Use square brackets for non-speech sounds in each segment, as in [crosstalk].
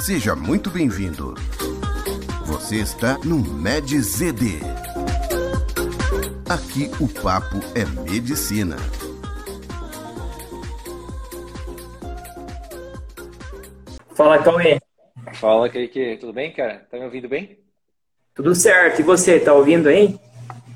Seja muito bem-vindo. Você está no MedZD. Aqui o papo é medicina. Fala, Cauê. Fala, Kaique. Tudo bem, cara? Tá me ouvindo bem? Tudo certo. E você, tá ouvindo aí?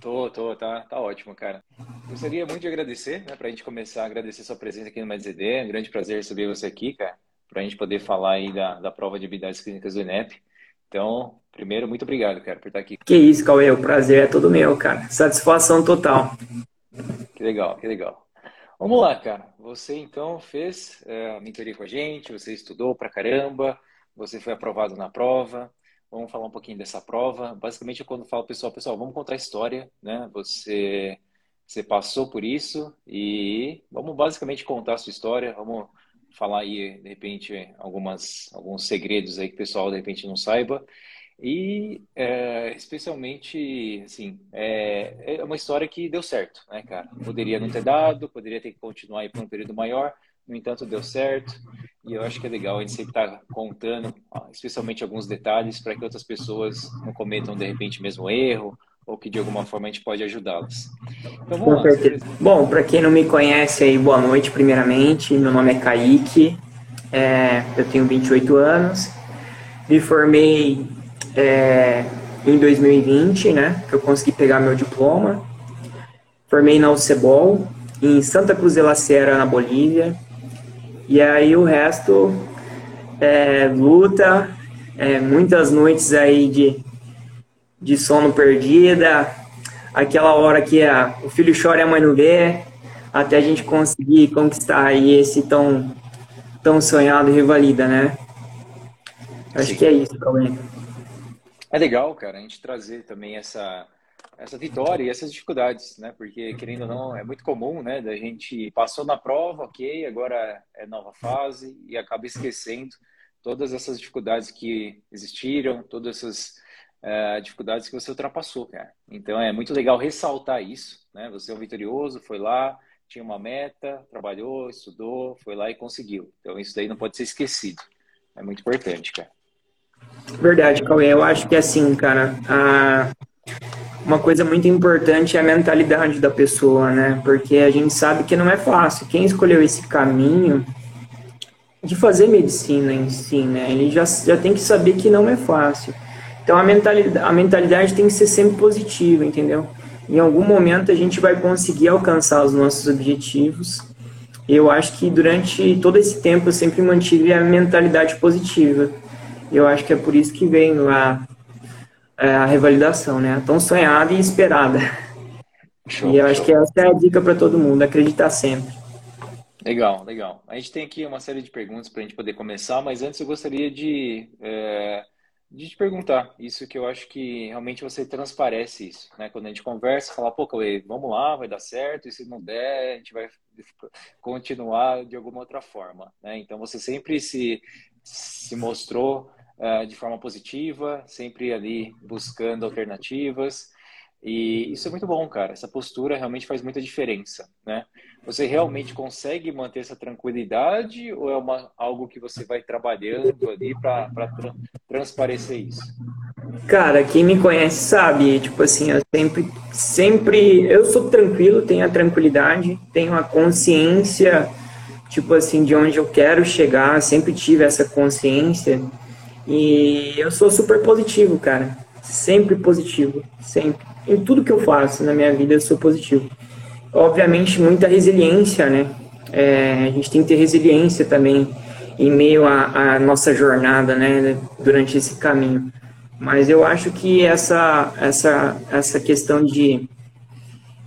Tô, tô, tá, tá ótimo, cara. Gostaria muito de agradecer, né, pra gente começar a agradecer sua presença aqui no MedZD. É um grande prazer receber você aqui, cara para a gente poder falar aí da, da prova de habilidades clínicas do INEP. Então, primeiro, muito obrigado, cara, por estar aqui. Que isso, Cauê, o prazer é todo meu, cara. Satisfação total. Que legal, que legal. Vamos lá, cara. Você então fez é, a mentoria com a gente, você estudou pra caramba, você foi aprovado na prova. Vamos falar um pouquinho dessa prova. Basicamente, eu quando falo pessoal, pessoal, vamos contar a história, né? Você, você passou por isso e vamos basicamente contar a sua história. Vamos falar aí, de repente, algumas, alguns segredos aí que o pessoal, de repente, não saiba. E, é, especialmente, assim, é, é, uma história que deu certo, né, cara? Poderia não ter dado, poderia ter que continuar aí por um período maior, no entanto, deu certo. E eu acho que é legal a gente sempre estar tá contando, especialmente alguns detalhes, para que outras pessoas não cometam, de repente, o mesmo erro, ou que de alguma forma a gente pode ajudá-las. Então, Com lá, certeza. Bom, para quem não me conhece aí, boa noite primeiramente. Meu nome é Kaique, é, eu tenho 28 anos, me formei é, em 2020, né, que eu consegui pegar meu diploma. Formei na UCEBOL, em Santa Cruz de la Sierra, na Bolívia. E aí o resto é luta, é, muitas noites aí de de sono perdida, aquela hora que a, o filho chora e a mãe não vê, até a gente conseguir conquistar aí esse tão, tão sonhado rivalida, né? Acho Sim. que é isso, problema. É legal, cara, a gente trazer também essa, essa vitória e essas dificuldades, né? Porque, querendo ou não, é muito comum, né? Da gente passou na prova, ok, agora é nova fase e acaba esquecendo todas essas dificuldades que existiram, todas essas é, dificuldades que você ultrapassou, cara. Então é muito legal ressaltar isso, né? Você é um vitorioso, foi lá, tinha uma meta, trabalhou, estudou, foi lá e conseguiu. Então isso daí não pode ser esquecido. É muito importante, cara. Verdade, Cauê. Eu acho que é assim, cara, a... uma coisa muito importante é a mentalidade da pessoa, né? Porque a gente sabe que não é fácil. Quem escolheu esse caminho de fazer medicina em si, né? Ele já, já tem que saber que não é fácil. Então a mentalidade, a mentalidade tem que ser sempre positiva, entendeu? Em algum momento a gente vai conseguir alcançar os nossos objetivos. Eu acho que durante todo esse tempo eu sempre mantive a mentalidade positiva. Eu acho que é por isso que vem a, a revalidação, né? Tão sonhada e esperada. Show, e eu show. acho que essa é a dica para todo mundo, acreditar sempre. Legal, legal. A gente tem aqui uma série de perguntas para a gente poder começar, mas antes eu gostaria de é de te perguntar isso que eu acho que realmente você transparece isso, né? Quando a gente conversa, fala, pô, Cauê, vamos lá, vai dar certo, e se não der, a gente vai [laughs] continuar de alguma outra forma, né? Então você sempre se, se mostrou uh, de forma positiva, sempre ali buscando alternativas, e isso é muito bom, cara. Essa postura realmente faz muita diferença, né? Você realmente consegue manter essa tranquilidade ou é uma, algo que você vai trabalhando ali para tra transparecer isso? Cara, quem me conhece sabe, tipo assim, eu sempre, sempre, eu sou tranquilo, tenho a tranquilidade, tenho a consciência, tipo assim, de onde eu quero chegar, sempre tive essa consciência e eu sou super positivo, cara, sempre positivo, sempre em tudo que eu faço na minha vida eu sou positivo. Obviamente, muita resiliência, né? É, a gente tem que ter resiliência também em meio à, nossa jornada, né? Durante esse caminho. Mas eu acho que essa, essa, essa questão de,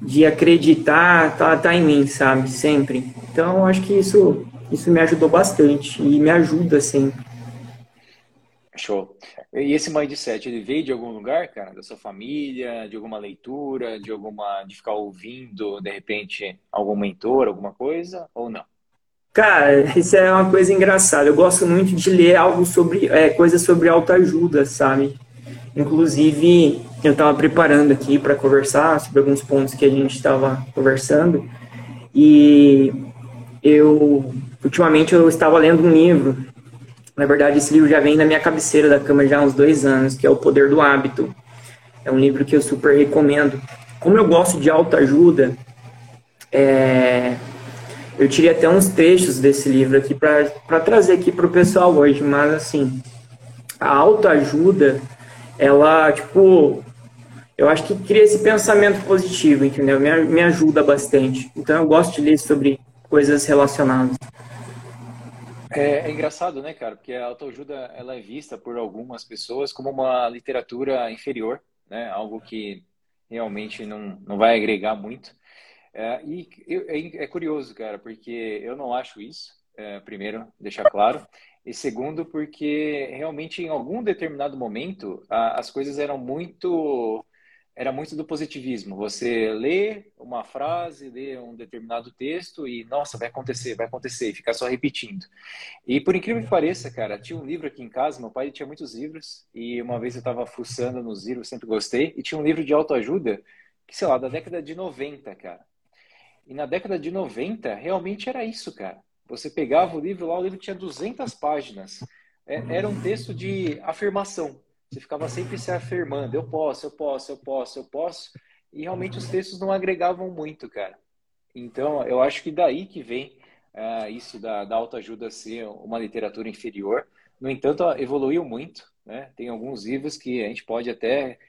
de acreditar tá, tá em mim, sabe? Sempre. Então, eu acho que isso, isso me ajudou bastante e me ajuda sempre. Show. E esse mindset, ele veio de algum lugar, cara? Da sua família, de alguma leitura, de alguma. de ficar ouvindo, de repente, algum mentor, alguma coisa, ou não? Cara, isso é uma coisa engraçada. Eu gosto muito de ler algo sobre. É, coisas sobre autoajuda, sabe? Inclusive, eu estava preparando aqui para conversar sobre alguns pontos que a gente estava conversando. E eu, ultimamente, eu estava lendo um livro Na verdade, esse livro já vem na minha cabeceira da cama já há uns dois anos, que é O Poder do Hábito. É um livro que eu super recomendo. Como eu gosto de autoajuda, é... eu tirei até uns trechos desse livro aqui para trazer aqui para o pessoal hoje, mas assim, a autoajuda, ela, tipo, eu acho que cria esse pensamento positivo, entendeu? Me, me ajuda bastante. Então eu gosto de ler sobre coisas relacionadas. É, é, engraçado, né, cara? Porque a autoajuda ela é vista por algumas pessoas como uma literatura inferior, né? Algo que realmente não, não vai agregar muito. É, e é, é, curioso, cara, porque eu não acho isso. É, primeiro, deixar claro. E segundo, porque realmente em algum determinado momento a, as coisas eram muito era muito do positivismo. Você lê uma frase, lê um determinado texto e, nossa, vai acontecer, vai acontecer, e ficar só repetindo. E por incrível que pareça, cara, tinha um livro aqui em casa, meu pai tinha muitos livros, e uma vez eu estava fuçando nos livros, sempre gostei, e tinha um livro de autoajuda, que, sei lá, da década de 90, cara. E na década de 90, realmente era isso, cara. Você pegava o livro lá, o livro tinha 200 páginas. É, era um texto de afirmação. Você ficava sempre se afirmando: eu posso, eu posso, eu posso, eu posso. E realmente os textos não agregavam muito, cara. Então, eu acho que daí que vem uh, isso da, da autoajuda ser uma literatura inferior. No entanto, evoluiu muito. Né? Tem alguns livros que a gente pode até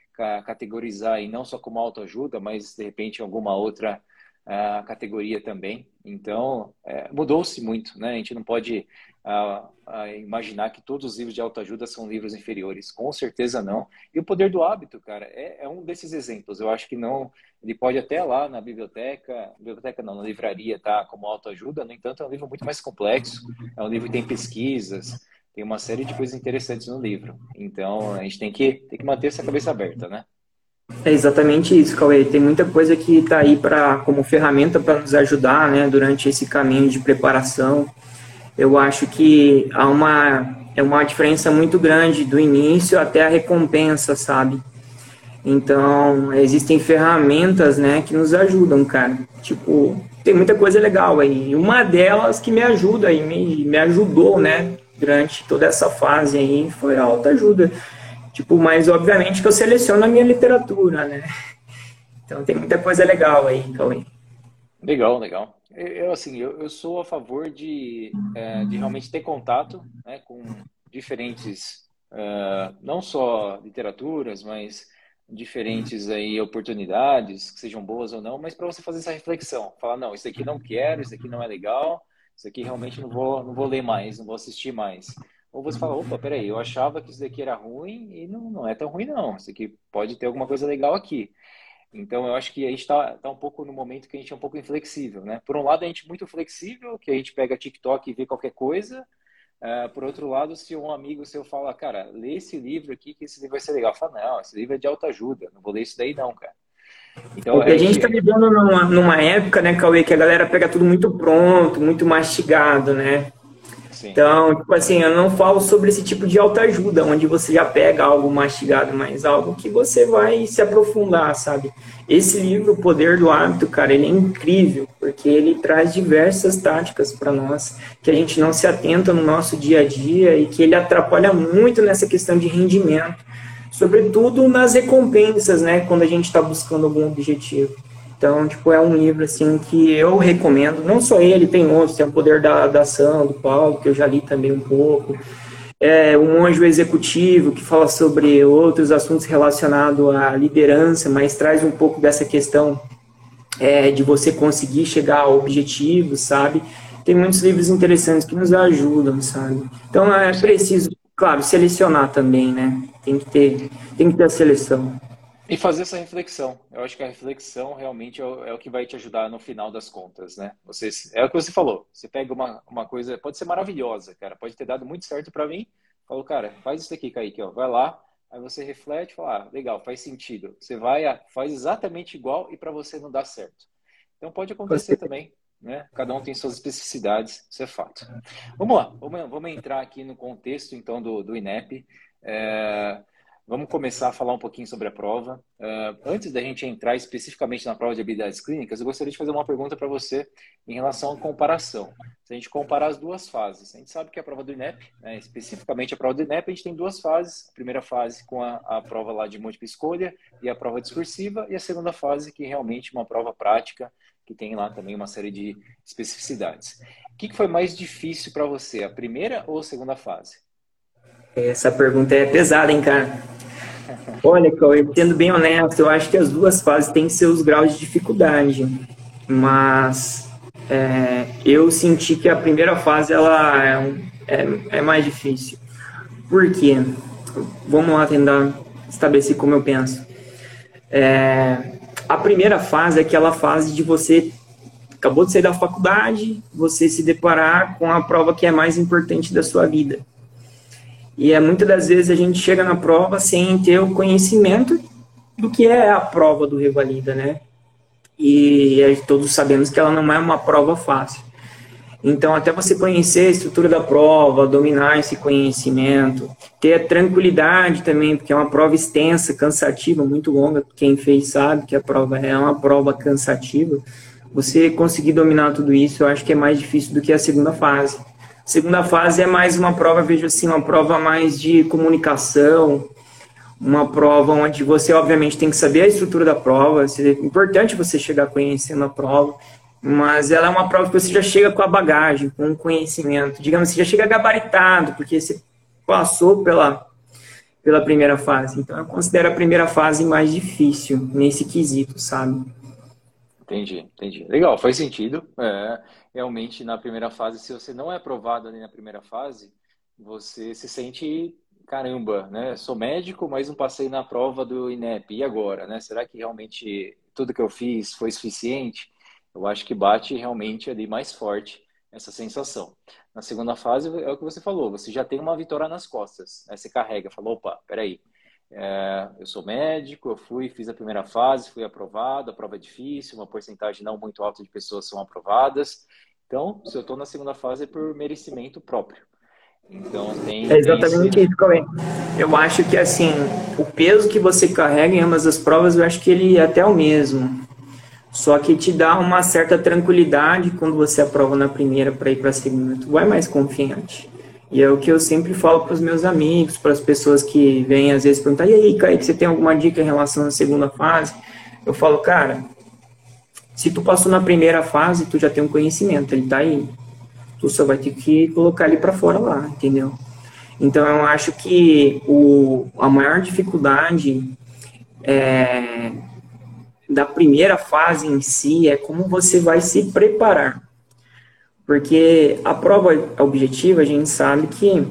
categorizar e não só como autoajuda, mas de repente alguma outra uh, categoria também. Então, é, mudou-se muito, né? A gente não pode uh, uh, imaginar que todos os livros de autoajuda são livros inferiores. Com certeza não. E o Poder do Hábito, cara, é, é um desses exemplos. Eu acho que não... Ele pode até lá na biblioteca, biblioteca não, na livraria, tá? Como autoajuda. No entanto, é um livro muito mais complexo. É um livro que tem pesquisas, tem uma série de coisas interessantes no livro. Então, a gente tem que, tem que manter essa cabeça aberta, né? É exatamente isso, Cauê. Tem muita coisa que está aí para como ferramenta para nos ajudar, né, durante esse caminho de preparação. Eu acho que há uma é uma diferença muito grande do início até a recompensa, sabe? Então, existem ferramentas, né, que nos ajudam, cara. Tipo, tem muita coisa legal aí. Uma delas que me ajuda e me, me ajudou, né, durante toda essa fase aí foi a autoajuda. Tipo, mas obviamente que eu seleciono a minha literatura, né? Então tem muita coisa legal aí, Cauê. Legal, legal. Eu, assim, eu, eu sou a favor de, é, de realmente ter contato né, com diferentes, uh, não só literaturas, mas diferentes aí oportunidades, que sejam boas ou não, mas para você fazer essa reflexão. Falar, não, isso aqui não quero, isso aqui não é legal, isso aqui realmente não vou, não vou ler mais, não vou assistir mais. Ou você fala, opa, peraí, eu achava que isso daqui era ruim e não, não é tão ruim não. Isso aqui pode ter alguma coisa legal aqui. Então, eu acho que a gente está tá um pouco no momento que a gente é um pouco inflexível, né? Por um lado, a gente é muito flexível, que a gente pega TikTok e vê qualquer coisa. Uh, por outro lado, se um amigo seu fala, cara, lê esse livro aqui, que esse livro vai ser legal. Fala, não, esse livro é de autoajuda, não vou ler isso daí não, cara. Então, a gente está vivendo numa, numa época, né, Cauê, que a galera pega tudo muito pronto, muito mastigado, né? Então, tipo assim, eu não falo sobre esse tipo de autoajuda, onde você já pega algo mastigado, mas algo que você vai se aprofundar, sabe? Esse livro, O Poder do Hábito, cara, ele é incrível, porque ele traz diversas táticas para nós que a gente não se atenta no nosso dia a dia e que ele atrapalha muito nessa questão de rendimento, sobretudo nas recompensas, né, quando a gente está buscando algum objetivo. Então, tipo, é um livro, assim, que eu recomendo. Não só ele, tem outros. Tem O Poder da, da Ação, do Paulo, que eu já li também um pouco. É, o Monjo Executivo, que fala sobre outros assuntos relacionados à liderança, mas traz um pouco dessa questão é, de você conseguir chegar ao objetivo, sabe? Tem muitos livros interessantes que nos ajudam, sabe? Então, é preciso, claro, selecionar também, né? Tem que ter, tem que ter a seleção. E fazer essa reflexão. Eu acho que a reflexão realmente é o, é o, que vai te ajudar no final das contas, né? Você, é o que você falou. Você pega uma, uma coisa, pode ser maravilhosa, cara, pode ter dado muito certo para mim. Falou, cara, faz isso aqui, Kaique, ó, vai lá. Aí você reflete, fala, ah, legal, faz sentido. Você vai, faz exatamente igual e para você não dá certo. Então pode acontecer também, né? Cada um tem suas especificidades, isso é fato. Vamos lá, vamos, vamos entrar aqui no contexto então do, do INEP. É Vamos começar a falar um pouquinho sobre a prova. Uh, antes da gente entrar especificamente na prova de habilidades clínicas, eu gostaria de fazer uma pergunta para você em relação à comparação. Se a gente comparar as duas fases, a gente sabe que a prova do INEP, né, especificamente a prova do INEP, a gente tem duas fases. A primeira fase com a, a prova lá de múltipla escolha e a prova discursiva, e a segunda fase que realmente é uma prova prática, que tem lá também uma série de especificidades. O que, que foi mais difícil para você, a primeira ou a segunda fase? Essa pergunta é pesada, hein, cara? Olha, Cauê, sendo bem honesto, eu acho que as duas fases têm seus graus de dificuldade, mas é, eu senti que a primeira fase ela é, é, é, mais difícil. Por quê? Vamos lá tentar estabelecer como eu penso. É, a primeira fase é aquela fase de você acabou de sair da faculdade, você se deparar com a prova que é mais importante da sua vida. E é muitas das vezes a gente chega na prova sem ter o conhecimento do que é a prova do Revalida, né? E todos sabemos que ela não é uma prova fácil. Então, até você conhecer a estrutura da prova, dominar esse conhecimento, ter a tranquilidade também, porque é uma prova extensa, cansativa, muito longa. Quem fez sabe que a prova é uma prova cansativa. Você conseguir dominar tudo isso, eu acho que é mais difícil do que a segunda fase. Segunda fase é mais uma prova, vejo assim, uma prova mais de comunicação, uma prova onde você, obviamente, tem que saber a estrutura da prova, é importante você chegar conhecendo a prova, mas ela é uma prova que você já chega com a bagagem, com o conhecimento, digamos, você já chega gabaritado, porque você passou pela, pela primeira fase. Então, eu considero a primeira fase mais difícil nesse quesito, sabe? Entendi, entendi. Legal, faz sentido. É, realmente, na primeira fase, se você não é aprovado ali na primeira fase, você se sente, caramba, né? Sou médico, mas não passei na prova do INEP. E agora, né? Será que realmente tudo que eu fiz foi suficiente? Eu acho que bate realmente ali mais forte essa sensação. Na segunda fase, é o que você falou, você já tem uma vitória nas costas. Né? Você carrega, falou, opa, peraí, é, eu sou médico, eu fui, fiz a primeira fase, fui aprovado, a prova é difícil, uma porcentagem não muito alta de pessoas são aprovadas. Então, se eu estou na segunda fase é por merecimento próprio. Então, tem. É exatamente esse... isso, Cauê. Eu acho que, assim, o peso que você carrega em ambas as provas, eu acho que ele é até o mesmo. Só que te dá uma certa tranquilidade quando você aprova na primeira para ir para a segunda. Tu vai mais confiante. E é o que eu sempre falo para os meus amigos, para as pessoas que vêm às vezes perguntar: e aí, Kaique, você tem alguma dica em relação à segunda fase? Eu falo, cara, se tu passou na primeira fase, tu já tem um conhecimento, ele está aí. Tu só vai ter que colocar ele para fora lá, entendeu? Então eu acho que o, a maior dificuldade é, da primeira fase em si é como você vai se preparar. Porque a prova objetiva, a gente sabe que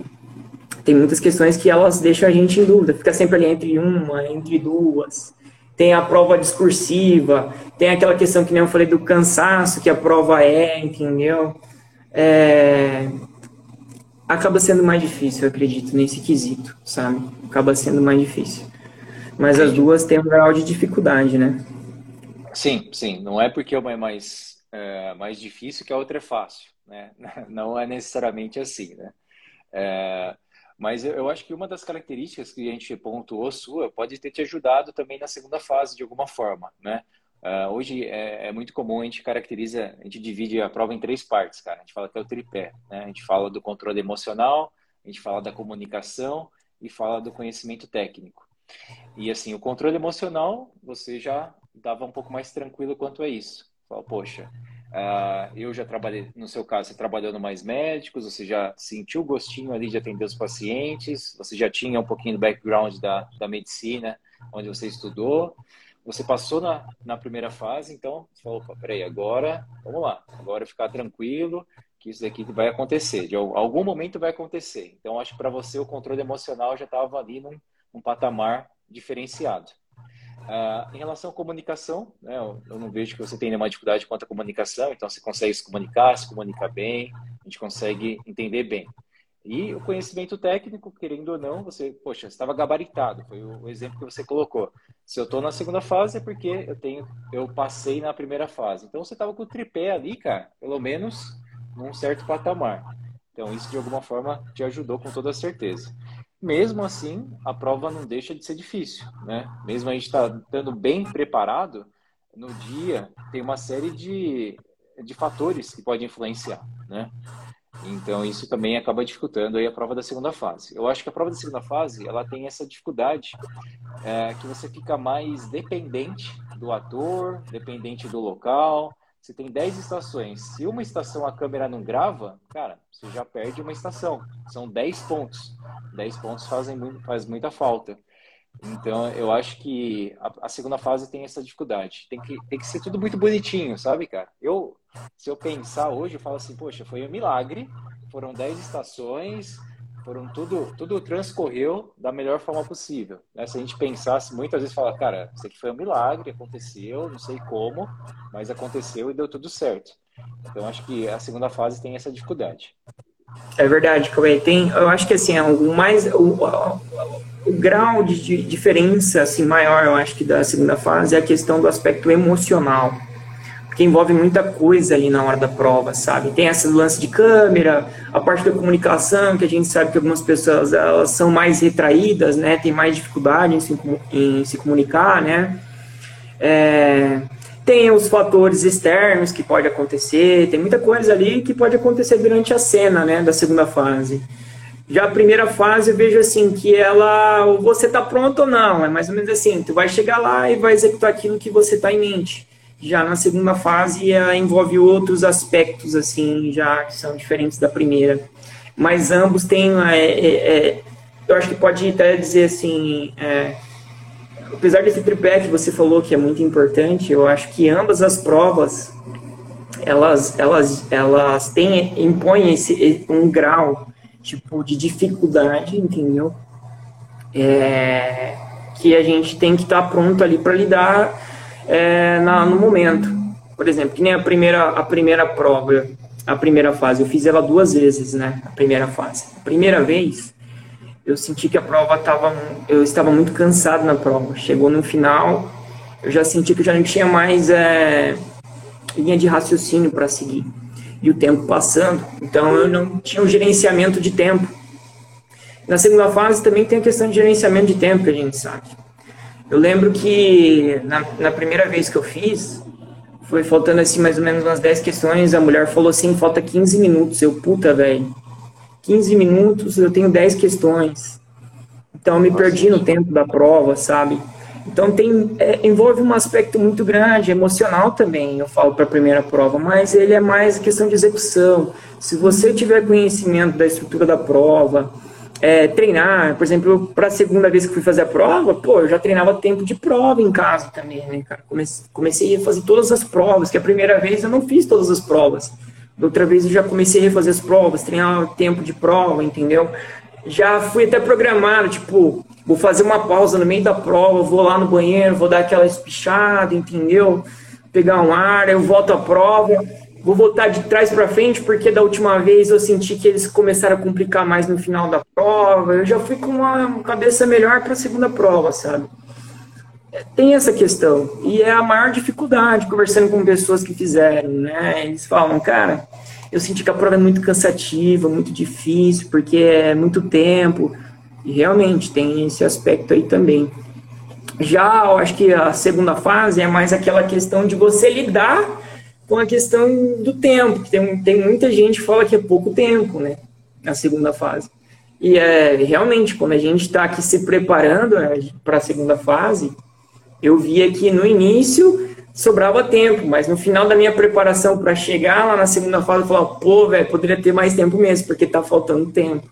tem muitas questões que elas deixam a gente em dúvida, fica sempre ali entre uma, entre duas. Tem a prova discursiva, tem aquela questão que nem eu falei do cansaço que a prova é, entendeu? É... Acaba sendo mais difícil, eu acredito, nesse quesito, sabe? Acaba sendo mais difícil. Mas as duas têm um grau de dificuldade, né? Sim, sim. Não é porque uma é mais é, mais difícil que a outra é fácil, né? [laughs] Não é necessariamente assim, né? É, mas eu, acho que uma das características que a gente pontuou sua pode ter te ajudado também na segunda fase de alguma forma, né? Uh, hoje é, é, muito comum a gente caracteriza, a gente divide a prova em três partes, cara. A gente fala que é o tripé, né? A gente fala do controle emocional, a gente fala da comunicação e fala do conhecimento técnico. E assim, o controle emocional, você já dava um pouco mais tranquilo quanto a isso. Fala, poxa, uh, eu já trabalhei, no seu caso, você trabalhou no Mais Médicos, você já sentiu o gostinho ali de atender os pacientes, você já tinha um pouquinho do background da, da medicina, onde você estudou, você passou na, na primeira fase, então você falou, peraí, agora, vamos lá, agora ficar tranquilo, que isso daqui vai acontecer, de algum momento vai acontecer. Então, acho que para você o controle emocional já estava ali num, num patamar diferenciado. Uh, em relação à comunicação, né, eu, eu, não vejo que você tenha nenhuma dificuldade quanto à comunicação, então você consegue se comunicar, se comunicar bem, a gente consegue entender bem. E o conhecimento técnico, querendo ou não, você, poxa, estava gabaritado, foi o exemplo que você colocou. Se eu estou na segunda fase é porque eu tenho, eu passei na primeira fase. Então você estava com o tripé ali, cara, pelo menos num certo patamar. Então isso de alguma forma te ajudou com toda certeza. Mesmo assim, a prova não deixa de ser difícil, né? Mesmo a gente tá estando bem preparado, no dia tem uma série de, de fatores que podem influenciar, né? Então, isso também acaba dificultando aí a prova da segunda fase. Eu acho que a prova da segunda fase, ela tem essa dificuldade é, que você fica mais dependente do ator, dependente do local. Você tem 10 estações. Se uma estação a câmera não grava, cara, você já perde uma estação. São 10 pontos. 10 pontos fazem muito, faz muita falta. Então, eu acho que a, a, segunda fase tem essa dificuldade. Tem que, tem que ser tudo muito bonitinho, sabe, cara? Eu, se eu pensar hoje, eu falo assim, poxa, foi um milagre, foram 10 estações, foram tudo, tudo transcorreu da melhor forma possível. Né? Se a gente pensasse, muitas vezes fala, cara, isso aqui foi um milagre, aconteceu, não sei como, mas aconteceu e deu tudo certo. Então, acho que a segunda fase tem essa dificuldade. É verdade, Cauê. Tem, eu acho que assim, o mais o, o, o grau de, de, diferença assim maior, eu acho que da segunda fase é a questão do aspecto emocional, porque envolve muita coisa ali na hora da prova, sabe? Tem esse lance de câmera, a parte da comunicação, que a gente sabe que algumas pessoas elas são mais retraídas, né? Tem mais dificuldade em se, em se comunicar, né? É, tem os fatores externos que pode acontecer, tem muita coisa ali que pode acontecer durante a cena, né, da segunda fase. Já a primeira fase eu vejo assim que ela, ou você tá pronto ou não, é mais ou menos assim, tu vai chegar lá e vai executar aquilo que você tá em mente. Já na segunda fase ela envolve outros aspectos assim, já que são diferentes da primeira. Mas ambos têm, é, é, é, eu acho que pode até dizer assim, é, apesar desse tripé que você falou que é muito importante, eu acho que ambas as provas elas elas elas têm impõem esse um grau tipo de dificuldade, entendeu? É, que a gente tem que estar tá pronto ali para lidar é, na, no momento. Por exemplo, que nem a primeira a primeira prova, a primeira fase, eu fiz ela duas vezes, né? A primeira fase. A primeira vez eu senti que a prova estava. Eu estava muito cansado na prova. Chegou no final, eu já senti que eu já não tinha mais é, linha de raciocínio para seguir. E o tempo passando, então eu não tinha um gerenciamento de tempo. Na segunda fase também tem a questão de gerenciamento de tempo, que a gente sabe. Eu lembro que na, na primeira vez que eu fiz, foi faltando assim mais ou menos umas 10 questões, a mulher falou assim, falta 15 minutos. Eu, puta, velho 15 minutos, eu tenho 10 questões. Então, eu me perdi no tempo da prova, sabe? Então, tem, é, envolve um aspecto muito grande, emocional também, eu falo para a primeira prova, mas ele é mais questão de execução. Se você tiver conhecimento da estrutura da prova, é, treinar, por exemplo, para a segunda vez que fui fazer a prova, pô, eu já treinava tempo de prova em casa também, né, cara? Comecei, comecei a fazer todas as provas, que a primeira vez eu não fiz todas as provas. Da outra vez eu já comecei a refazer as provas, treinar tempo de prova, entendeu? Já fui até programado, tipo, vou fazer uma pausa no meio da prova, vou lá no banheiro, vou dar aquela espichada, entendeu? Pegar um ar, eu volto à prova, vou voltar de trás para frente, porque da última vez eu senti que eles começaram a complicar mais no final da prova. Eu já fui com uma cabeça melhor para a segunda prova, sabe? tem essa questão. E é a maior dificuldade conversando com pessoas que fizeram, né? Eles falam, cara, eu senti que a prova é muito cansativa, muito difícil, porque é muito tempo. E realmente tem esse aspecto aí também. Já, eu acho que a segunda fase é mais aquela questão de você lidar com a questão do tempo. Tem, tem muita gente que fala que é pouco tempo, né? Na segunda fase. E é realmente, quando a gente está aqui se preparando né, para a segunda fase, eu via que no início sobrava tempo, mas no final da minha preparação para chegar lá na segunda fase, eu falava, pô, velho, poderia ter mais tempo mesmo, porque tá faltando tempo.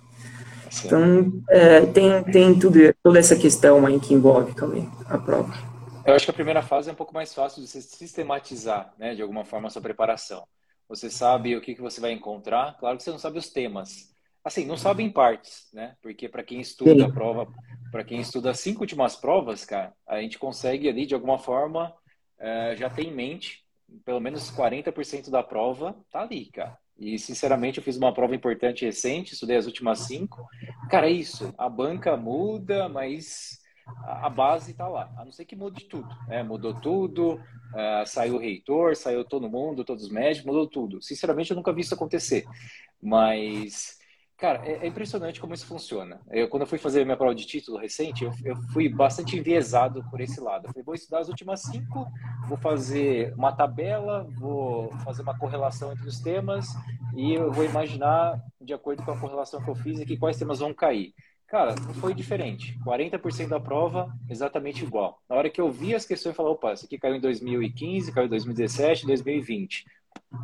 Então, é, tem, tem tudo, toda essa questão aí que envolve também a prova. Eu acho que a primeira fase é um pouco mais fácil de você sistematizar, né, de alguma forma, a sua preparação. Você sabe o que, que você vai encontrar, claro que você não sabe os temas. Assim, não sabe em partes, né? Porque para quem estuda a prova para quem estuda as cinco últimas provas, cara, a gente consegue ali, de alguma forma, é, já ter em mente, pelo menos 40% da prova tá ali, cara. E, sinceramente, eu fiz uma prova importante recente, estudei as últimas cinco. Cara, é isso. A banca muda, mas a base está lá. A não ser que mude tudo. Né? Mudou tudo, uh, saiu o reitor, saiu todo mundo, todos os médicos, mudou tudo. Sinceramente, eu nunca vi isso acontecer. Mas Cara, é, é, impressionante como isso funciona. Eu, quando eu fui fazer minha prova de título recente, eu, eu, fui bastante enviesado por esse lado. Eu falei, vou estudar as últimas cinco, vou fazer uma tabela, vou fazer uma correlação entre os temas e eu vou imaginar, de acordo com a correlação que eu fiz, aqui quais temas vão cair. Cara, não foi diferente. 40% da prova, exatamente igual. Na hora que eu vi as questões, eu falei, opa, isso aqui caiu em 2015, caiu em 2017, 2020.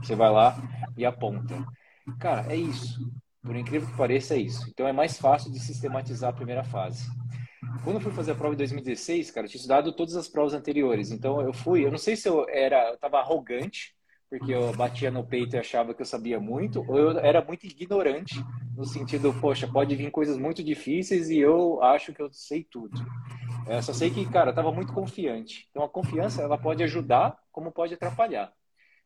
Você vai lá e aponta. Cara, é isso. Por incrível que pareça, é isso. Então é mais fácil de sistematizar a primeira fase. Quando eu fui fazer a prova em 2016, cara, eu tinha estudado todas as provas anteriores. Então eu fui, eu não sei se eu era, eu tava arrogante, porque eu batia no peito e achava que eu sabia muito, ou eu era muito ignorante, no sentido, poxa, pode vir coisas muito difíceis e eu acho que eu sei tudo. Eu só sei que, cara, eu tava muito confiante. Então a confiança, ela pode ajudar, como pode atrapalhar.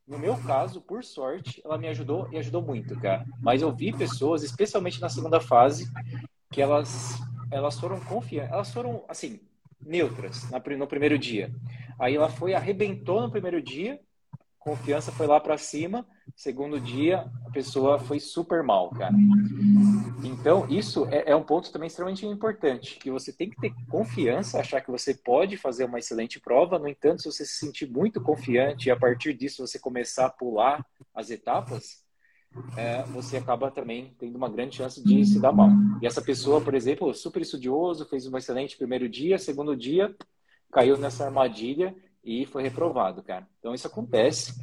No meu caso, por sorte, ela me ajudou e ajudou muito, cara. Mas eu vi pessoas, especialmente na segunda fase, que elas elas foram confiantes, elas foram assim neutras no primeiro dia. Aí ela foi arrebentou no primeiro dia confiança foi lá para cima, segundo dia a pessoa foi super mal, cara. Então, isso é, é, um ponto também extremamente importante, que você tem que ter confiança, achar que você pode fazer uma excelente prova, no entanto, se você se sentir muito confiante e a partir disso você começar a pular as etapas, é, você acaba também tendo uma grande chance de se dar mal. E essa pessoa, por exemplo, super estudioso, fez um excelente primeiro dia, segundo dia, caiu nessa armadilha e foi reprovado, cara. Então isso acontece.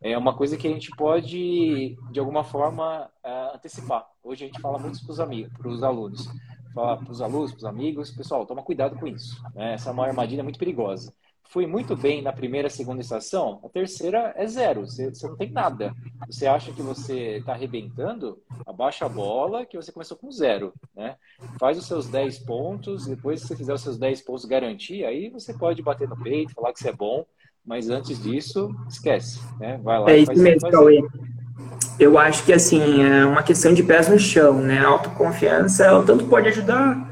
É uma coisa que a gente pode, de alguma forma, uh, antecipar. Hoje a gente fala muito para os amigos, para os alunos. Para os alunos, para os amigos, pessoal, toma cuidado com isso. Né? Essa é uma armadilha muito perigosa fui muito bem na primeira, segunda estação, a terceira é zero, você, você não tem nada. Você acha que você está arrebentando, abaixa a bola que você começou com zero, né? Faz os seus 10 pontos, depois que você fizer os seus 10 pontos garantir, aí você pode bater no peito, falar que você é bom, mas antes disso, esquece, né? Vai lá. É isso mesmo, Cauê. Eu acho que, assim, é uma questão de pés no chão, né? A autoconfiança, ela tanto pode ajudar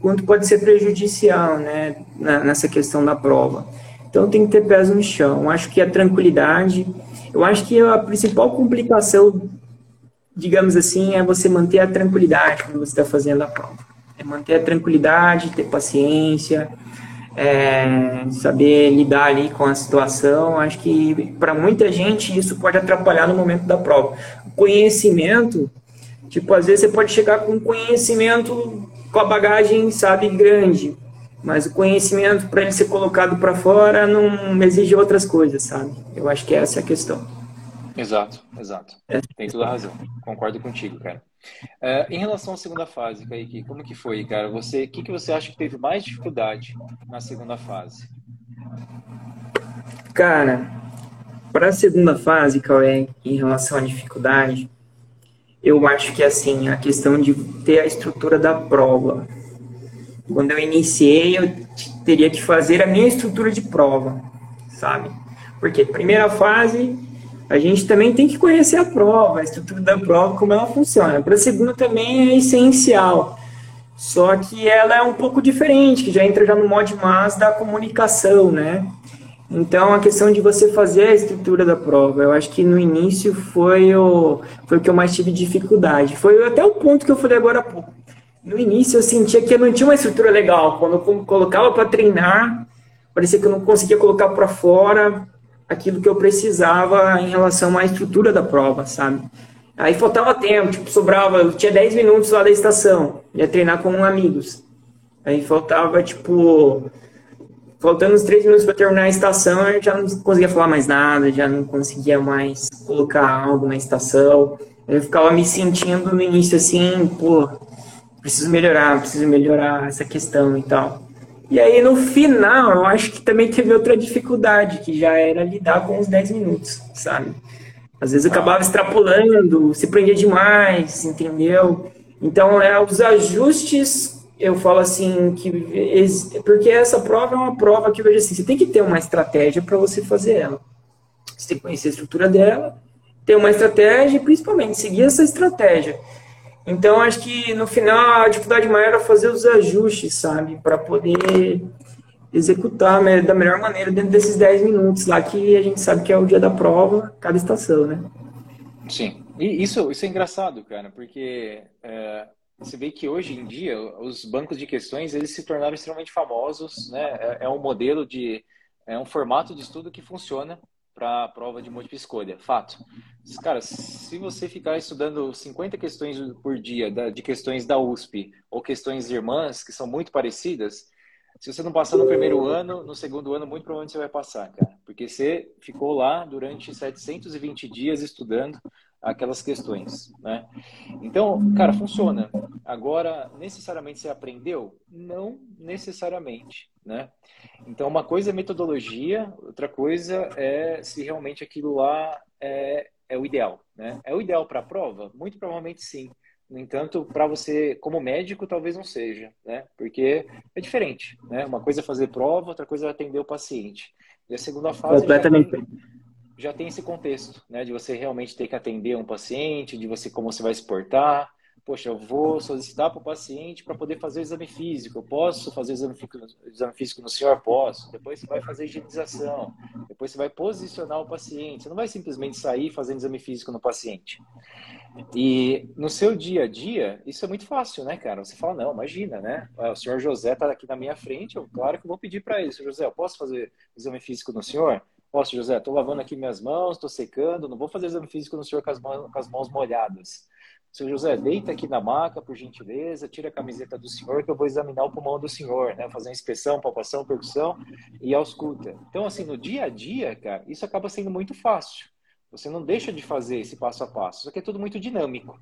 quanto pode ser prejudicial, né, nessa questão da prova. Então tem que ter pés no chão. Acho que a tranquilidade, eu acho que a principal complicação, digamos assim, é você manter a tranquilidade quando você está fazendo a prova. É manter a tranquilidade, ter paciência, é, saber lidar ali com a situação. Acho que para muita gente isso pode atrapalhar no momento da prova. O conhecimento, tipo, às vezes você pode chegar com conhecimento com a bagagem, sabe, grande, mas o conhecimento para ele ser colocado para fora não exige outras coisas, sabe? Eu acho que essa é a questão. Exato, exato. É. Tem toda a razão. Concordo contigo, cara. Uh, em relação à segunda fase, Kaique, como que foi, cara? Você, o que, que você acha que teve mais dificuldade na segunda fase? Cara, para a segunda fase, Cauê, em relação à dificuldade, eu acho que assim, a questão de ter a estrutura da prova. Quando eu iniciei, eu teria que fazer a minha estrutura de prova, sabe? Porque primeira fase, a gente também tem que conhecer a prova, a estrutura da prova, como ela funciona. Para a segunda também é essencial. Só que ela é um pouco diferente, que já entra já no modo mais da comunicação, né? Então, a questão de você fazer a estrutura da prova, eu acho que no início foi o, foi o que eu mais tive dificuldade. Foi até o ponto que eu falei agora há pouco. No início, eu sentia que eu não tinha uma estrutura legal. Quando eu colocava para treinar, parecia que eu não conseguia colocar para fora aquilo que eu precisava em relação à estrutura da prova, sabe? Aí faltava tempo, tipo, sobrava, eu tinha 10 minutos lá da estação, ia treinar com amigos. Aí faltava, tipo, faltando uns três minutos para terminar a estação, eu já não conseguia falar mais nada, já não conseguia mais colocar algo na estação. Eu ficava me sentindo no início assim, pô, preciso melhorar, preciso melhorar essa questão e tal. E aí no final, eu acho que também teve outra dificuldade, que já era lidar com os 10 minutos, sabe? Às vezes eu acabava extrapolando, se prendia demais, entendeu? Então, é, os ajustes eu falo assim que porque essa prova é uma prova que eu vejo assim, você tem que ter uma estratégia para você fazer ela. Você tem que conhecer a estrutura dela, ter uma estratégia e principalmente seguir essa estratégia. Então acho que no final a dificuldade maior era fazer os ajustes, sabe, para poder executar da melhor maneira dentro desses 10 minutos lá que a gente sabe que é o dia da prova, cada estação, né? Sim, E isso, isso é engraçado, cara, porque é, você vê que hoje em dia os bancos de questões eles se tornaram extremamente famosos, né? É, é um modelo de, é um formato de estudo que funciona para a prova de múltipla escolha, fato. Cara, se você ficar estudando 50 questões por dia de questões da USP ou questões irmãs que são muito parecidas, se você não passar no primeiro ano, no segundo ano, muito provavelmente você vai passar, cara. Porque você ficou lá durante 720 dias estudando aquelas questões, né? Então, cara, funciona. Agora, necessariamente você aprendeu? Não necessariamente, né? Então, uma coisa é metodologia, outra coisa é se realmente aquilo lá é, é o ideal, né? É o ideal para a prova? Muito provavelmente sim. No entanto, para você, como médico, talvez não seja, né? Porque é diferente, né? Uma coisa é fazer prova, outra coisa é atender o paciente. E a segunda fase... Completamente já tem esse contexto, né? De você realmente ter que atender um paciente, de você como você vai se portar. Poxa, eu vou solicitar para o paciente para poder fazer o exame físico. Eu posso fazer o exame exame físico no senhor? Posso. Depois você vai fazer higienização. Depois você vai posicionar o paciente. Você não vai simplesmente sair fazendo exame físico no paciente. E no seu dia a dia, isso é muito fácil, né, cara? Você fala, não, imagina, né? O senhor José está aqui na minha frente, eu, claro que eu vou pedir para ele. Senhor José, eu posso fazer exame físico no senhor? Posso, José, estou lavando aqui minhas mãos, estou secando, não vou fazer exame físico no senhor com as, mãos, com as mãos molhadas. Seu José, deita aqui na maca, por gentileza, tira a camiseta do senhor que eu vou examinar o pulmão do senhor, né? Fazer uma inspeção, palpação, percussão e ausculta. Então, assim, no dia a dia, cara, isso acaba sendo muito fácil. Você não deixa de fazer esse passo a passo, só que é tudo muito dinâmico.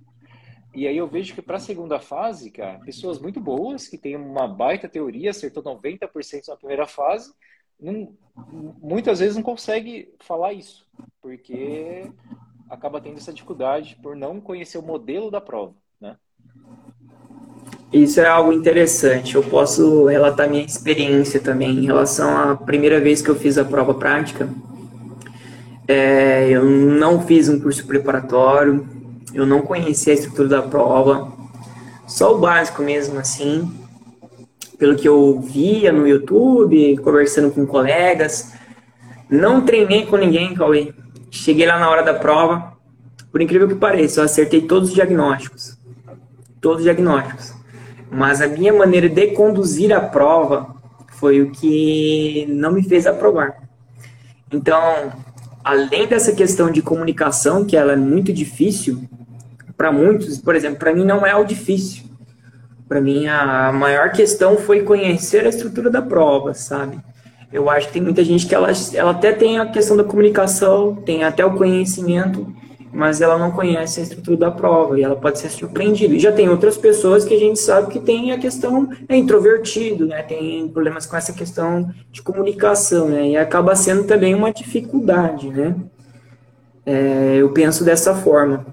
E aí eu vejo que para a segunda fase, cara, pessoas muito boas, que têm uma baita teoria, acertou 90% na primeira fase, não, muitas vezes não consegue falar isso, porque acaba tendo essa dificuldade por não conhecer o modelo da prova, né? Isso é algo interessante. Eu posso relatar minha experiência também em relação à primeira vez que eu fiz a prova prática. É, eu não fiz um curso preparatório, eu não conhecia a estrutura da prova, só o básico mesmo, assim pelo que eu via no YouTube, conversando com colegas. Não treinei com ninguém, Cauê. Cheguei lá na hora da prova. Por incrível que pareça, eu acertei todos os diagnósticos. Todos os diagnósticos. Mas a minha maneira de conduzir a prova foi o que não me fez aprovar. Então, além dessa questão de comunicação, que ela é muito difícil, para muitos, por exemplo, para mim não é o difícil. Para mim, a maior questão foi conhecer a estrutura da prova, sabe? Eu acho que tem muita gente que ela, ela até tem a questão da comunicação, tem até o conhecimento, mas ela não conhece a estrutura da prova e ela pode ser surpreendida. E já tem outras pessoas que a gente sabe que tem a questão é introvertido, né? Tem problemas com essa questão de comunicação, né? E acaba sendo também uma dificuldade, né? É, eu penso dessa forma.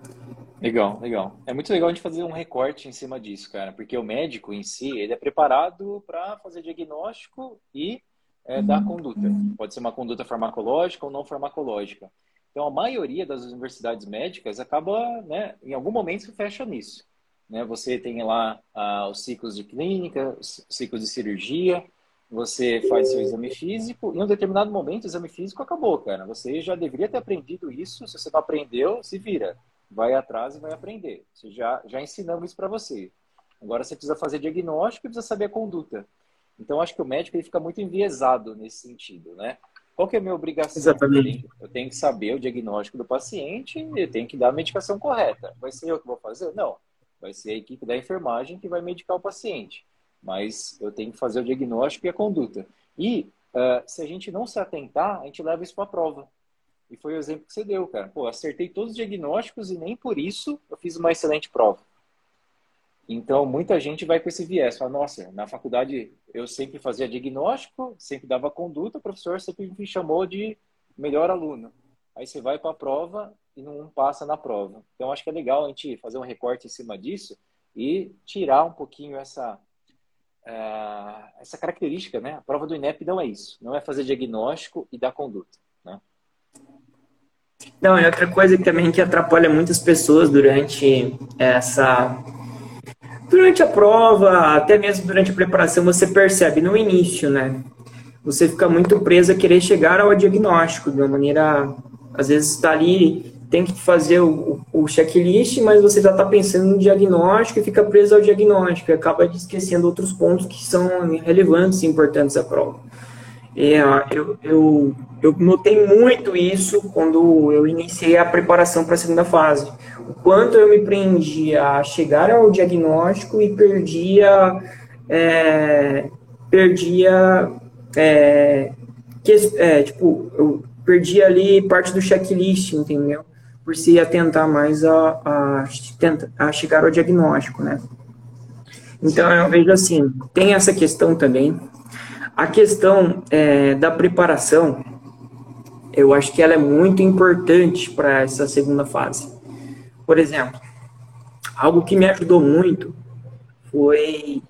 Legal, legal. É muito legal a gente fazer um recorte em cima disso, cara, porque o médico em si, ele é preparado para fazer diagnóstico e é, dar conduta. Pode ser uma conduta farmacológica ou não farmacológica. Então, a maioria das universidades médicas acaba, né, em algum momento, fecha nisso. Né? Você tem lá ah, os ciclos de clínica, os ciclos de cirurgia, você faz seu exame físico, e em um determinado momento o exame físico acabou, cara. Você já deveria ter aprendido isso, se você não aprendeu, se vira vai atrás e vai aprender. Você já, já ensinamos isso para você. Agora você precisa fazer diagnóstico e precisa saber a conduta. Então, acho que o médico ele fica muito enviesado nesse sentido, né? Qual que é a minha obrigação? Exatamente. Eu tenho, que saber o diagnóstico do paciente e eu tenho que dar a medicação correta. Vai ser eu que vou fazer? Não. Vai ser a equipe da enfermagem que vai medicar o paciente. Mas eu tenho que fazer o diagnóstico e a conduta. E uh, se a gente não se atentar, a gente leva isso para a prova. E foi o exemplo que você deu, cara. Pô, acertei todos os diagnósticos e nem por isso eu fiz uma excelente prova. Então, muita gente vai com esse viés. Fala, nossa, na faculdade eu sempre fazia diagnóstico, sempre dava conduta, o professor sempre me chamou de melhor aluno. Aí você vai para a prova e não passa na prova. Então, acho que é legal a gente fazer um recorte em cima disso e tirar um pouquinho essa, uh, essa característica, né? A prova do INEP não é isso. Não é fazer diagnóstico e dar conduta. Não, e outra coisa que também que atrapalha muitas pessoas durante essa durante a prova, até mesmo durante a preparação, você percebe no início, né? Você fica muito preso a querer chegar ao diagnóstico de uma maneira, às vezes está ali, tem que fazer o, o checklist, mas você já está pensando no diagnóstico e fica preso ao diagnóstico e acaba esquecendo outros pontos que são relevantes e importantes à prova. É, eu, eu, eu notei muito isso quando eu iniciei a preparação para a segunda fase. O quanto eu me prendia a chegar ao diagnóstico e perdia, é, perdia, é, que, é, tipo, eu perdi ali parte do checklist, entendeu? Por se atentar mais a, a, a chegar ao diagnóstico, né? Então eu vejo assim, tem essa questão também, a questão é, da preparação, eu acho que ela é muito importante para essa segunda fase. Por exemplo, algo que me ajudou muito foi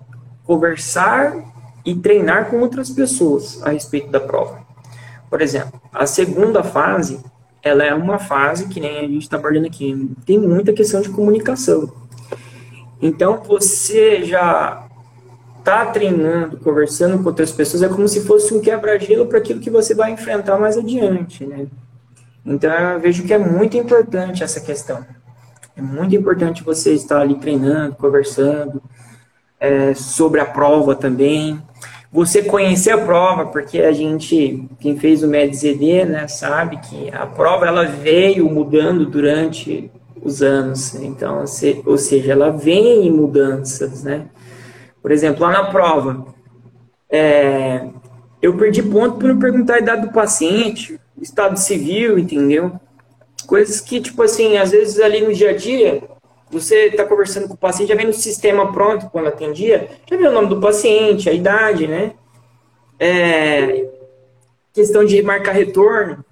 conversar e treinar com outras pessoas a respeito da prova. Por exemplo, a segunda fase, ela é uma fase que nem a gente está abordando aqui, tem muita questão de comunicação. Então, você já tá treinando, conversando com outras pessoas, é como se fosse um quebra-gelo para aquilo que você vai enfrentar mais adiante, né? Então, eu vejo que é muito importante essa questão. É muito importante você estar ali treinando, conversando é, sobre a prova também. Você conhecer a prova, porque a gente, quem fez o MEDZD, né, sabe que a prova ela veio mudando durante os anos. Então, ou seja, ela vem em mudanças, né? Por exemplo, lá na prova, é, eu perdi ponto por não perguntar a idade do paciente, estado civil, entendeu? Coisas que, tipo assim, às vezes ali no dia a dia, você está conversando com o paciente, já vem no sistema pronto quando atendia, já vem o nome do paciente, a idade, né? É, questão de marcar retorno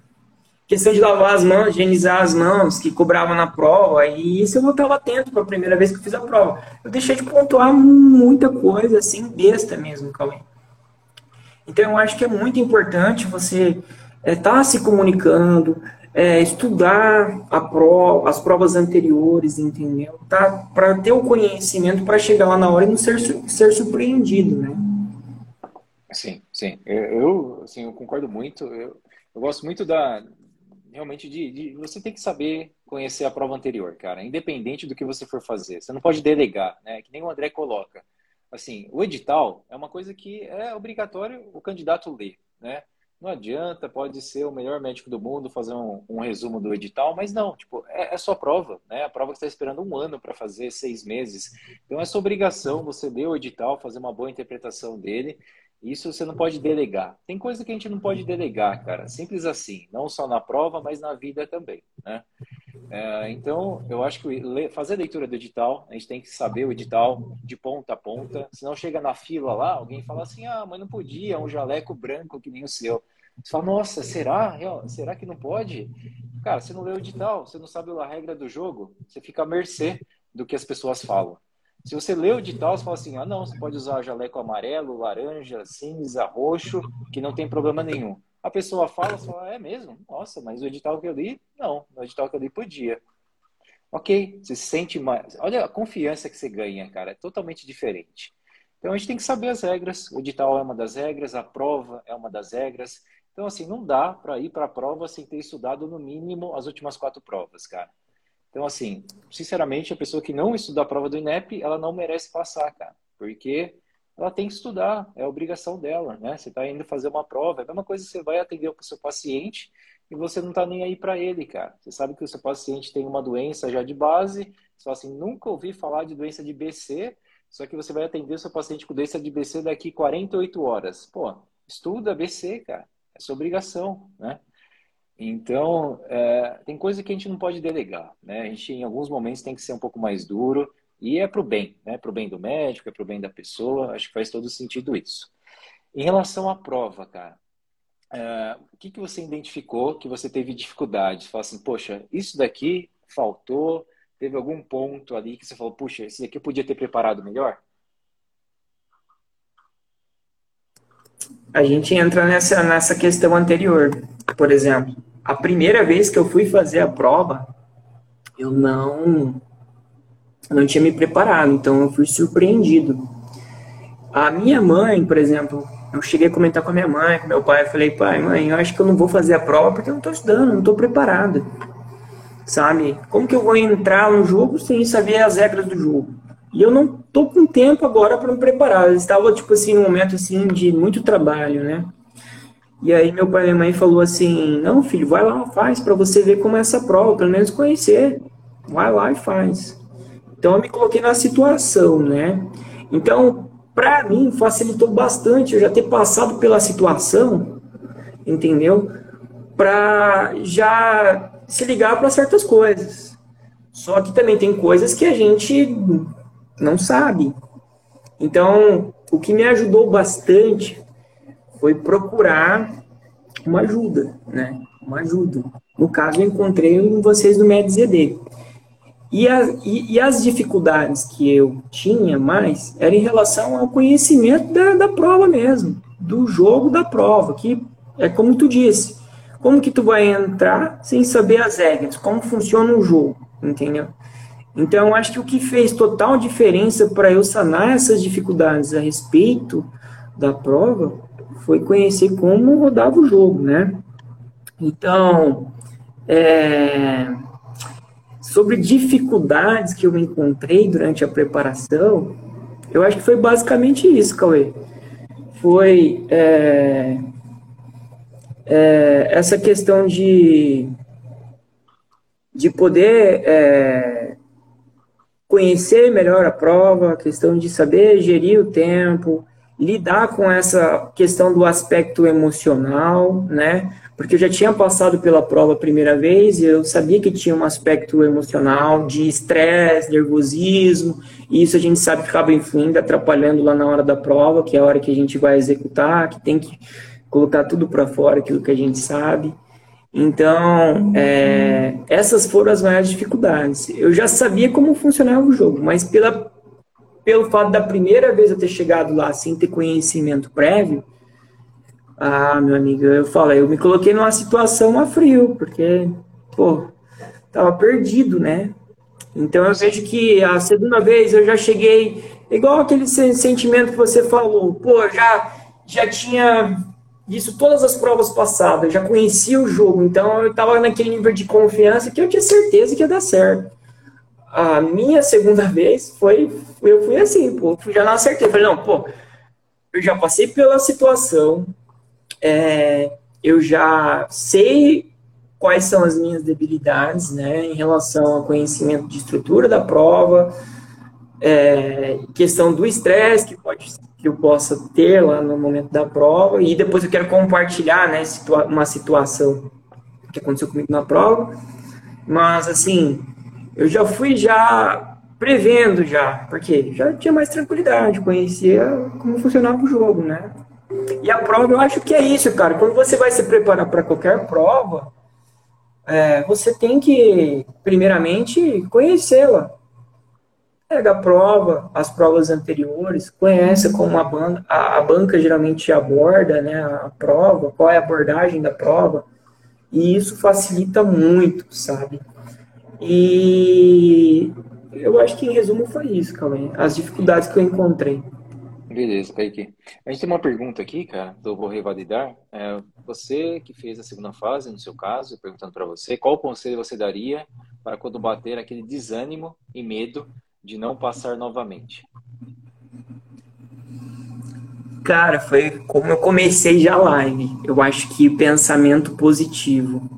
questão de lavar as mãos, higienizar as mãos, que cobrava na prova, e isso eu não estava atento para a primeira vez que eu fiz a prova. Eu deixei de pontuar muita coisa, assim, besta mesmo, Cauê. Então, eu acho que é muito importante você estar é, tá se comunicando, é, estudar prova, as provas anteriores, entendeu? Tá? Para ter o conhecimento para chegar lá na hora e não ser, ser surpreendido, né? Sim, sim. Eu, assim, eu concordo muito. Eu, eu gosto muito da, realmente de, de, você tem que saber conhecer a prova anterior, cara, independente do que você for fazer. Você não pode delegar, né? Que nem o André coloca. Assim, o edital é uma coisa que é obrigatório o candidato ler, né? Não adianta, pode ser o melhor médico do mundo fazer um, um resumo do edital, mas não, tipo, é, é sua prova, né? A prova que está esperando um ano para fazer, seis meses. Então é sua obrigação você ler o edital, fazer uma boa interpretação dele isso você não pode delegar. Tem coisa que a gente não pode delegar, cara. Simples assim. Não só na prova, mas na vida também. Né? É, então, eu acho que fazer a leitura do edital, a gente tem que saber o edital de ponta a ponta. Senão chega na fila lá, alguém fala assim: ah, mas não podia, um jaleco branco que nem o seu. Você fala, nossa, será? Será que não pode? Cara, você não leu o edital, você não sabe a regra do jogo, você fica à mercê do que as pessoas falam. Se você lê o edital, você fala assim: ah, não, você pode usar jaleco amarelo, laranja, cinza, roxo, que não tem problema nenhum. A pessoa fala, você fala: é mesmo? Nossa, mas o edital que eu li, não. No edital que eu li, podia. Ok, você se sente mais. Olha a confiança que você ganha, cara, é totalmente diferente. Então a gente tem que saber as regras. O edital é uma das regras, a prova é uma das regras. Então, assim, não dá para ir para a prova sem ter estudado no mínimo as últimas quatro provas, cara. Então, assim, sinceramente, a pessoa que não estuda a prova do INEP, ela não merece passar, cara. Porque ela tem que estudar, é obrigação dela, né? Você está indo fazer uma prova, é a mesma coisa que você vai atender o seu paciente e você não está nem aí para ele, cara. Você sabe que o seu paciente tem uma doença já de base, só assim, nunca ouvi falar de doença de BC, só que você vai atender o seu paciente com doença de BC daqui 48 horas. Pô, estuda BC, cara. É sua obrigação, né? Então, é, tem coisa que a gente não pode delegar, né? A gente, em alguns momentos, tem que ser um pouco mais duro e é para o bem, né? Para o bem do médico, é para o bem da pessoa. Acho que faz todo sentido isso. Em relação à prova, cara, é, o que, que você identificou que você teve dificuldade? Você fala assim, poxa, isso daqui faltou, teve algum ponto ali que você falou, puxa, esse daqui eu podia ter preparado melhor? A gente entra nessa, nessa questão anterior. Por exemplo, a primeira vez que eu fui fazer a prova, eu não não tinha me preparado, então eu fui surpreendido. A minha mãe, por exemplo, eu cheguei a comentar com a minha mãe, com meu pai, eu falei, pai, mãe, eu acho que eu não vou fazer a prova porque eu não estou estudando, não estou preparado. sabe? Como que eu vou entrar no jogo sem saber as regras do jogo? E eu não tô com tempo agora para me preparar. Eu estava, tipo assim, num momento, assim, de muito trabalho, né? E aí meu pai e minha mãe falou assim, não, filho, vai lá, faz, para você ver como é essa prova, pelo menos conhecer. Vai lá e faz. Então eu me coloquei na situação, né? Então, para mim, facilitou bastante eu já ter passado pela situação, entendeu? Para já se ligar para certas coisas. Só que também tem coisas que a gente não sabe. Então, o que me ajudou bastante foi procurar uma ajuda, né? Uma ajuda. No caso, eu encontrei em vocês do MedZD. E, a, e, e, as dificuldades que eu tinha mais era em relação ao conhecimento da, da prova mesmo, do jogo da prova, que é como tu disse, como que tu vai entrar sem saber as regras, como funciona o jogo, entendeu? Então, acho que o que fez total diferença para eu sanar essas dificuldades a respeito da prova foi conhecer como rodava o jogo, né? Então, é, sobre dificuldades que eu encontrei durante a preparação, eu acho que foi basicamente isso, Cauê. Foi é, é, essa questão de, de poder é, conhecer melhor a prova, a questão de saber gerir o tempo, lidar com essa questão do aspecto emocional, né? Porque eu já tinha passado pela prova a primeira vez e eu sabia que tinha um aspecto emocional de estresse, nervosismo, e isso a gente sabe que acaba influindo, atrapalhando lá na hora da prova, que é a hora que a gente vai executar, que tem que colocar tudo para fora aquilo que a gente sabe. Então, é, essas foram as maiores dificuldades. Eu já sabia como funcionava o jogo, mas pela, pelo fato da primeira vez eu ter chegado lá sem ter conhecimento prévio, ah, meu amigo, eu falei, eu me coloquei numa situação a frio, porque, pô, tava perdido, né? Então eu vejo que a segunda vez eu já cheguei, igual aquele sentimento que você falou, pô, já, já tinha isso todas as provas passadas, já conhecia o jogo, então eu estava naquele nível de confiança que eu tinha certeza que ia dar certo. A minha segunda vez foi, eu fui assim, pô, já não acertei, falei, não, pô, eu já passei pela situação, é, eu já sei quais são as minhas debilidades, né, em relação ao conhecimento de estrutura da prova, é, questão do estresse que pode que eu possa ter lá no momento da prova e depois eu quero compartilhar, né, situa uma situação que aconteceu comigo na prova, mas assim, eu já fui já prevendo já, porque já tinha mais tranquilidade, conhecia como funcionava o jogo, né? E a prova, eu acho que é isso, cara. Quando você vai se preparar para qualquer prova, é, você tem que, primeiramente, conhecê-la pega a prova, as provas anteriores, conhece como a, banca, a, a banca geralmente aborda né, a prova, qual é a abordagem da prova, e isso facilita muito, sabe? E eu acho que em resumo foi isso, Cauê, as dificuldades que eu encontrei. Beleza, Kaique. A gente tem uma pergunta aqui, cara, do Vou Revalidar. É, você que fez a segunda fase, no seu caso, perguntando para você, qual conselho você daria para quando bater aquele desânimo e medo de não passar novamente? Cara, foi como eu comecei já a live. Eu acho que pensamento positivo.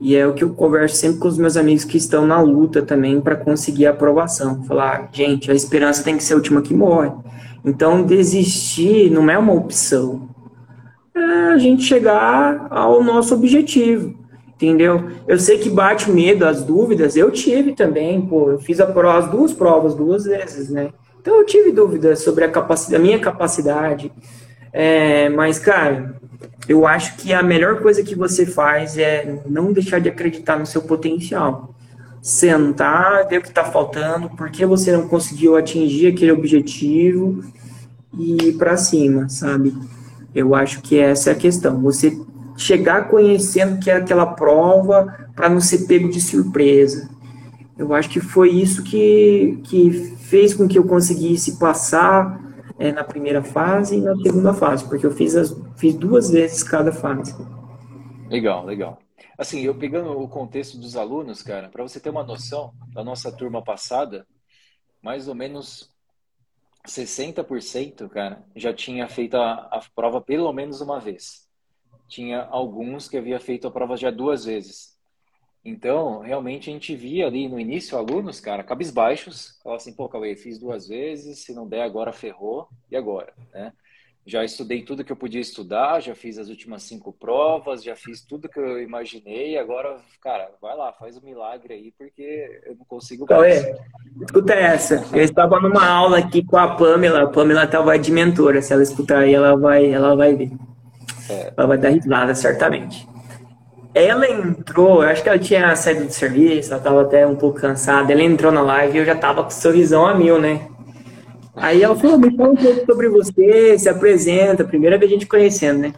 E é o que eu converso sempre com os meus amigos que estão na luta também para conseguir a aprovação. Falar, gente, a esperança tem que ser a última que morre. Então, desistir não é uma opção. É a gente chegar ao nosso objetivo entendeu? Eu sei que bate medo, as dúvidas, eu tive também, pô, eu fiz prova, as duas provas duas vezes, né? Então eu tive dúvidas sobre a capacidade, a minha capacidade, é, mas cara, eu acho que a melhor coisa que você faz é não deixar de acreditar no seu potencial. Sentar, ver o que está faltando, por que você não conseguiu atingir aquele objetivo e ir para cima, sabe? Eu acho que essa é a questão. Você chegar conhecendo que é aquela prova para não ser pego de surpresa. Eu acho que foi isso que, que fez com que eu conseguisse passar é, na primeira fase e na segunda fase, porque eu fiz, as, fiz duas vezes cada fase. Legal, legal. Assim, eu pegando o contexto dos alunos, cara, para você ter uma noção, da nossa turma passada, mais ou menos 60%, cara, já tinha feito a, a prova pelo menos uma vez. Tinha alguns que havia feito a prova já duas vezes. Então, realmente a gente via ali no início alunos, cara, cabisbaixos, falavam assim, pô, Cauê, fiz duas vezes, se não der agora ferrou, e agora, né? Já estudei tudo que eu podia estudar, já fiz as últimas cinco provas, já fiz tudo que eu imaginei, agora, cara, vai lá, faz o um milagre aí, porque eu não consigo mais. Cauê, escuta essa, eu estava numa aula aqui com a Pamela, a Pamela estava de mentora, se ela escutar aí, ela vai, ela vai ver. Ela vai dar risada, certamente. Ela entrou, eu acho que ela tinha saído do serviço, ela tava até um pouco cansada. Ela entrou na live e eu já tava com sorrisão a mil, né? Aí ela falou, me fala um pouco sobre você, se apresenta, primeira vez a gente conhecendo, né?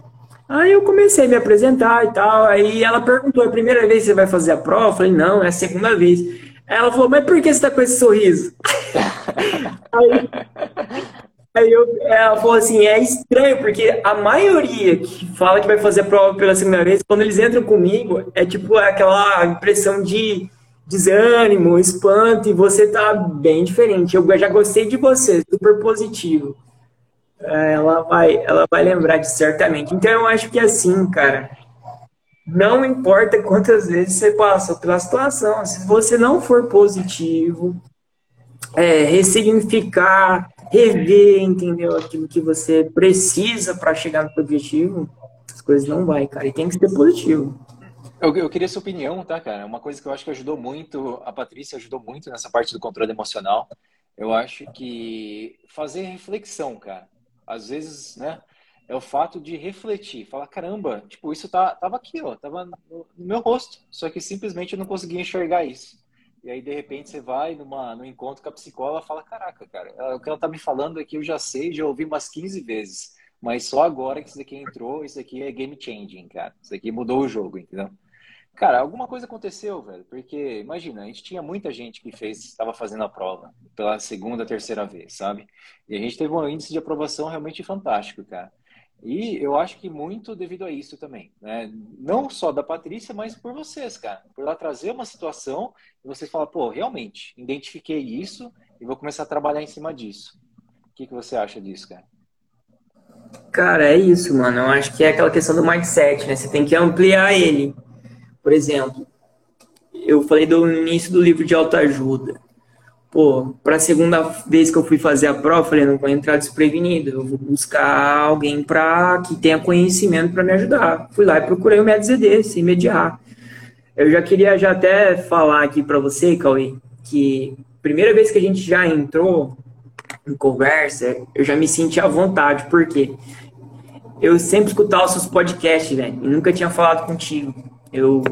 Aí eu comecei a me apresentar e tal. Aí ela perguntou: é a primeira vez que você vai fazer a prova? Eu falei: não, é a segunda vez. Ela falou: mas por que você tá com esse sorriso? [laughs] aí, Aí eu, ela falou assim, é estranho, porque a maioria que fala que vai fazer a prova pela segunda vez, quando eles entram comigo, é tipo aquela impressão de desânimo, espanto, e você tá bem diferente. Eu já gostei de você, super positivo. É, ela vai, ela vai lembrar de certamente. Então eu acho que é assim, cara, não importa quantas vezes você passou pela situação, se você não for positivo, é, ressignificar rever, entendeu? Aquilo que você precisa para chegar no objetivo, as coisas não vai, cara. E tem que ser positivo. Eu, eu queria sua opinião, tá, cara? Uma coisa que eu acho que ajudou muito, a Patrícia ajudou muito nessa parte do controle emocional. Eu acho que fazer reflexão, cara. Às vezes, né? É o fato de refletir, falar, caramba, tipo, isso tá, tava aqui, ó, tava no, no meu rosto, só que simplesmente eu não conseguia enxergar isso. E aí, de repente, você vai numa, num encontro com a psicóloga e fala: Caraca, cara, o que ela tá me falando aqui eu já sei, já ouvi umas 15 vezes. Mas só agora que isso aqui entrou, isso aqui é game changing, cara. Isso aqui mudou o jogo, entendeu? Cara, alguma coisa aconteceu, velho. Porque, imagina, a gente tinha muita gente que fez, estava fazendo a prova pela segunda, terceira vez, sabe? E a gente teve um índice de aprovação realmente fantástico, cara. E eu acho que muito devido a isso também, né? Não só da Patrícia, mas por vocês, cara. Por ela trazer uma situação e você falar, pô, realmente, identifiquei isso e vou começar a trabalhar em cima disso. O que, que você acha disso, cara? Cara, é isso, mano. Eu acho que é aquela questão do mindset, né? Você tem que ampliar ele. Por exemplo, eu falei do início do livro de autoajuda pô, para a segunda vez que eu fui fazer a prova, eu falei, não vou entrar desprevenido, eu vou buscar alguém para que tenha conhecimento para me ajudar. Fui lá e procurei o MedZD, sem mediar. Eu já queria já até falar aqui para você, Cauê, que primeira vez que a gente já entrou em conversa, eu já me senti à vontade, porque eu sempre escutava os seus podcasts, velho, e nunca tinha falado contigo. Eu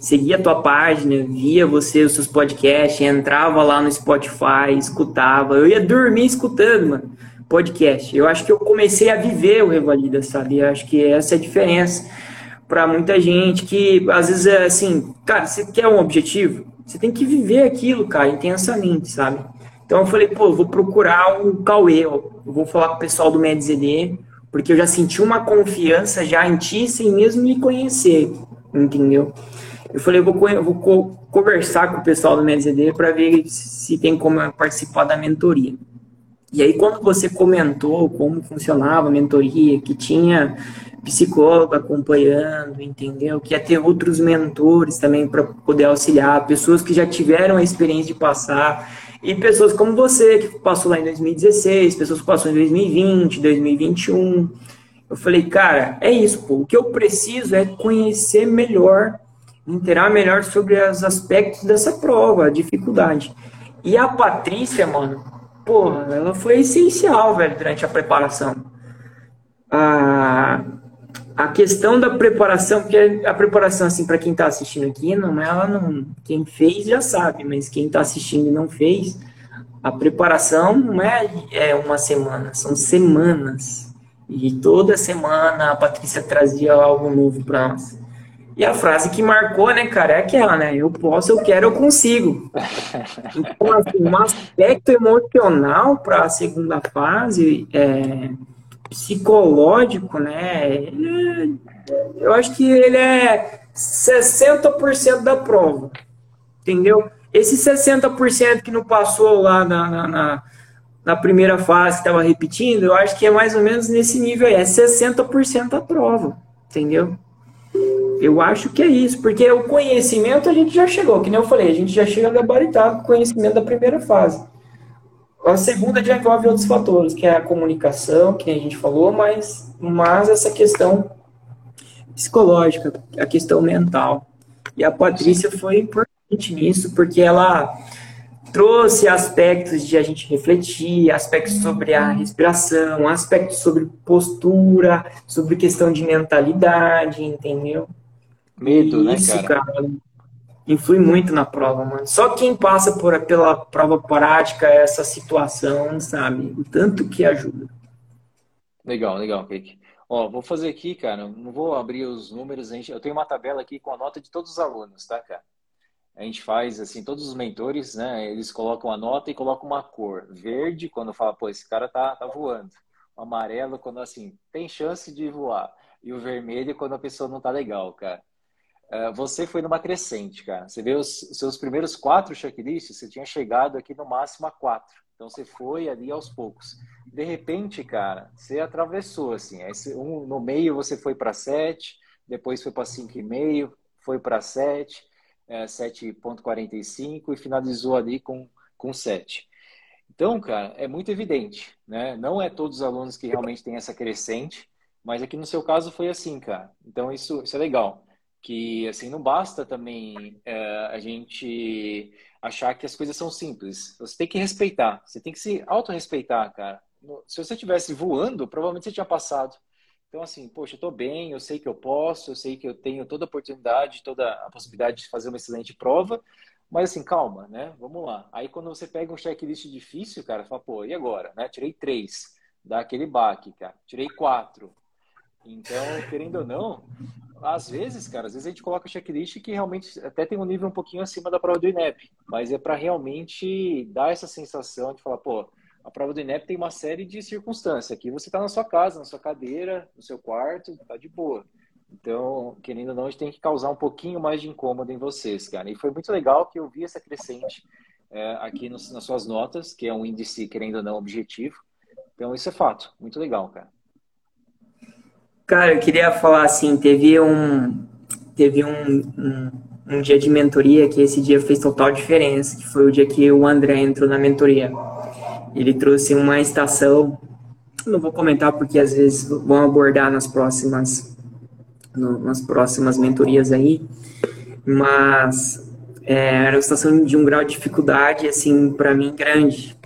seguia a tua página, via você, os seus podcasts, entrava lá no Spotify, escutava. Eu ia dormir escutando, mano, podcast. Eu acho que eu comecei a viver o Revalida, sabe? Eu acho que essa é a diferença para muita gente que às vezes é assim, cara, você quer um objetivo, você tem que viver aquilo, cara, intensamente, sabe? Então eu falei, pô, eu vou procurar o Cauê, eu vou falar com o pessoal do MedZD, porque eu já senti uma confiança já em ti sem mesmo me conhecer, entendeu? Eu falei, eu vou, eu vou conversar com o pessoal do MedZD para ver se tem como participar da mentoria. E aí, quando você comentou como funcionava a mentoria, que tinha psicólogo acompanhando, entendeu? Que ia ter outros mentores também para poder auxiliar, pessoas que já tiveram a experiência de passar, e pessoas como você, que passou lá em 2016, pessoas que passou em 2020, 2021. Eu falei, cara, é isso, pô. O que eu preciso é conhecer melhor inteirar melhor sobre os aspectos dessa prova, a dificuldade. E a Patrícia, mano, porra, ela foi essencial, velho, durante a preparação. A, a questão da preparação, porque a preparação, assim, para quem tá assistindo aqui, não, ela não. Quem fez já sabe, mas quem tá assistindo e não fez, a preparação não é, é uma semana, são semanas. E toda semana a Patrícia trazia algo novo para nós. E a frase que marcou, né, cara, é aquela, né? Eu posso, eu quero, eu consigo. [laughs] Então, assim, um aspecto emocional para a segunda fase é, psicológico, né? Ele, eu acho que ele é 60% da prova, entendeu? Esse 60% que não passou lá na, na, na, na primeira fase, que estava repetindo, eu acho que é mais ou menos nesse nível aí, é 60% da prova, entendeu? Eu acho que é isso, porque o conhecimento a gente já chegou, que nem eu falei, a gente já chega gabaritado com o conhecimento da primeira fase. A segunda já envolve outros fatores, que é a comunicação, que a gente falou, mas, mas essa questão psicológica, a questão mental. E a Patrícia foi importante nisso, porque ela trouxe aspectos de a gente refletir, aspectos sobre a respiração, aspectos sobre postura, sobre questão de mentalidade, entendeu? Medo, né, Isso, cara? cara? Influi muito na prova, mano. Só quem passa por, pela prova prática essa situação, sabe? O tanto que ajuda. Legal, legal, Kaique. Ó, vou fazer aqui, cara, não vou abrir os números, a gente, eu tenho uma tabela aqui com a nota de todos os alunos, tá, cara? A gente faz assim, todos os mentores, né? Eles colocam a nota e colocam uma cor. Verde, quando fala, pô, esse cara tá, tá voando. O amarelo, quando assim, tem chance de voar. E o vermelho, quando a pessoa não tá legal, cara. Uh, você foi numa crescente, cara. Você vê os, seus primeiros quatro checklists, você tinha chegado aqui no máximo a quatro. Então você foi ali aos poucos. De repente, cara, você atravessou assim. Esse, um, no meio você foi para 7, depois foi para 5,5, foi para 7, é, 7,45 e finalizou ali com, com 7. Então, cara, é muito evidente, né? Não é todos os alunos que realmente têm essa crescente, mas aqui no seu caso foi assim, cara. Então isso, isso é legal. Que assim não basta também é, a gente achar que as coisas são simples. Você tem que respeitar, você tem que se autorrespeitar, cara. Se você estivesse voando, provavelmente você tinha passado. Então, assim, poxa, eu tô bem, eu sei que eu posso, eu sei que eu tenho toda a oportunidade, toda a possibilidade de fazer uma excelente prova, mas assim, calma, né? Vamos lá. Aí quando você pega um checklist difícil, cara, fala, pô, e agora? Né? Tirei três, dá aquele baque, cara. Tirei quatro. Então, querendo ou não, às vezes, cara, às vezes a gente coloca checklist que realmente até tem um nível um pouquinho acima da prova do INEP, mas é para realmente dar essa sensação de falar, pô, a prova do INEP tem uma série de circunstâncias. Aqui você está na sua casa, na sua cadeira, no seu quarto, tá de boa. Então, querendo ou não, a gente tem que causar um pouquinho mais de incômodo em vocês, cara. E foi muito legal que eu vi essa crescente é, aqui nos, nas suas notas, que é um índice, querendo ou não, objetivo. Então, isso é fato. Muito legal, cara. Cara, eu queria falar assim, teve um teve um, um, um, dia de mentoria que esse dia fez total diferença, que foi o dia que o André entrou na mentoria. Ele trouxe uma estação, não vou comentar porque às vezes vão abordar nas próximas no, nas próximas mentorias aí, mas é, era uma estação de um grau de dificuldade assim para mim grande,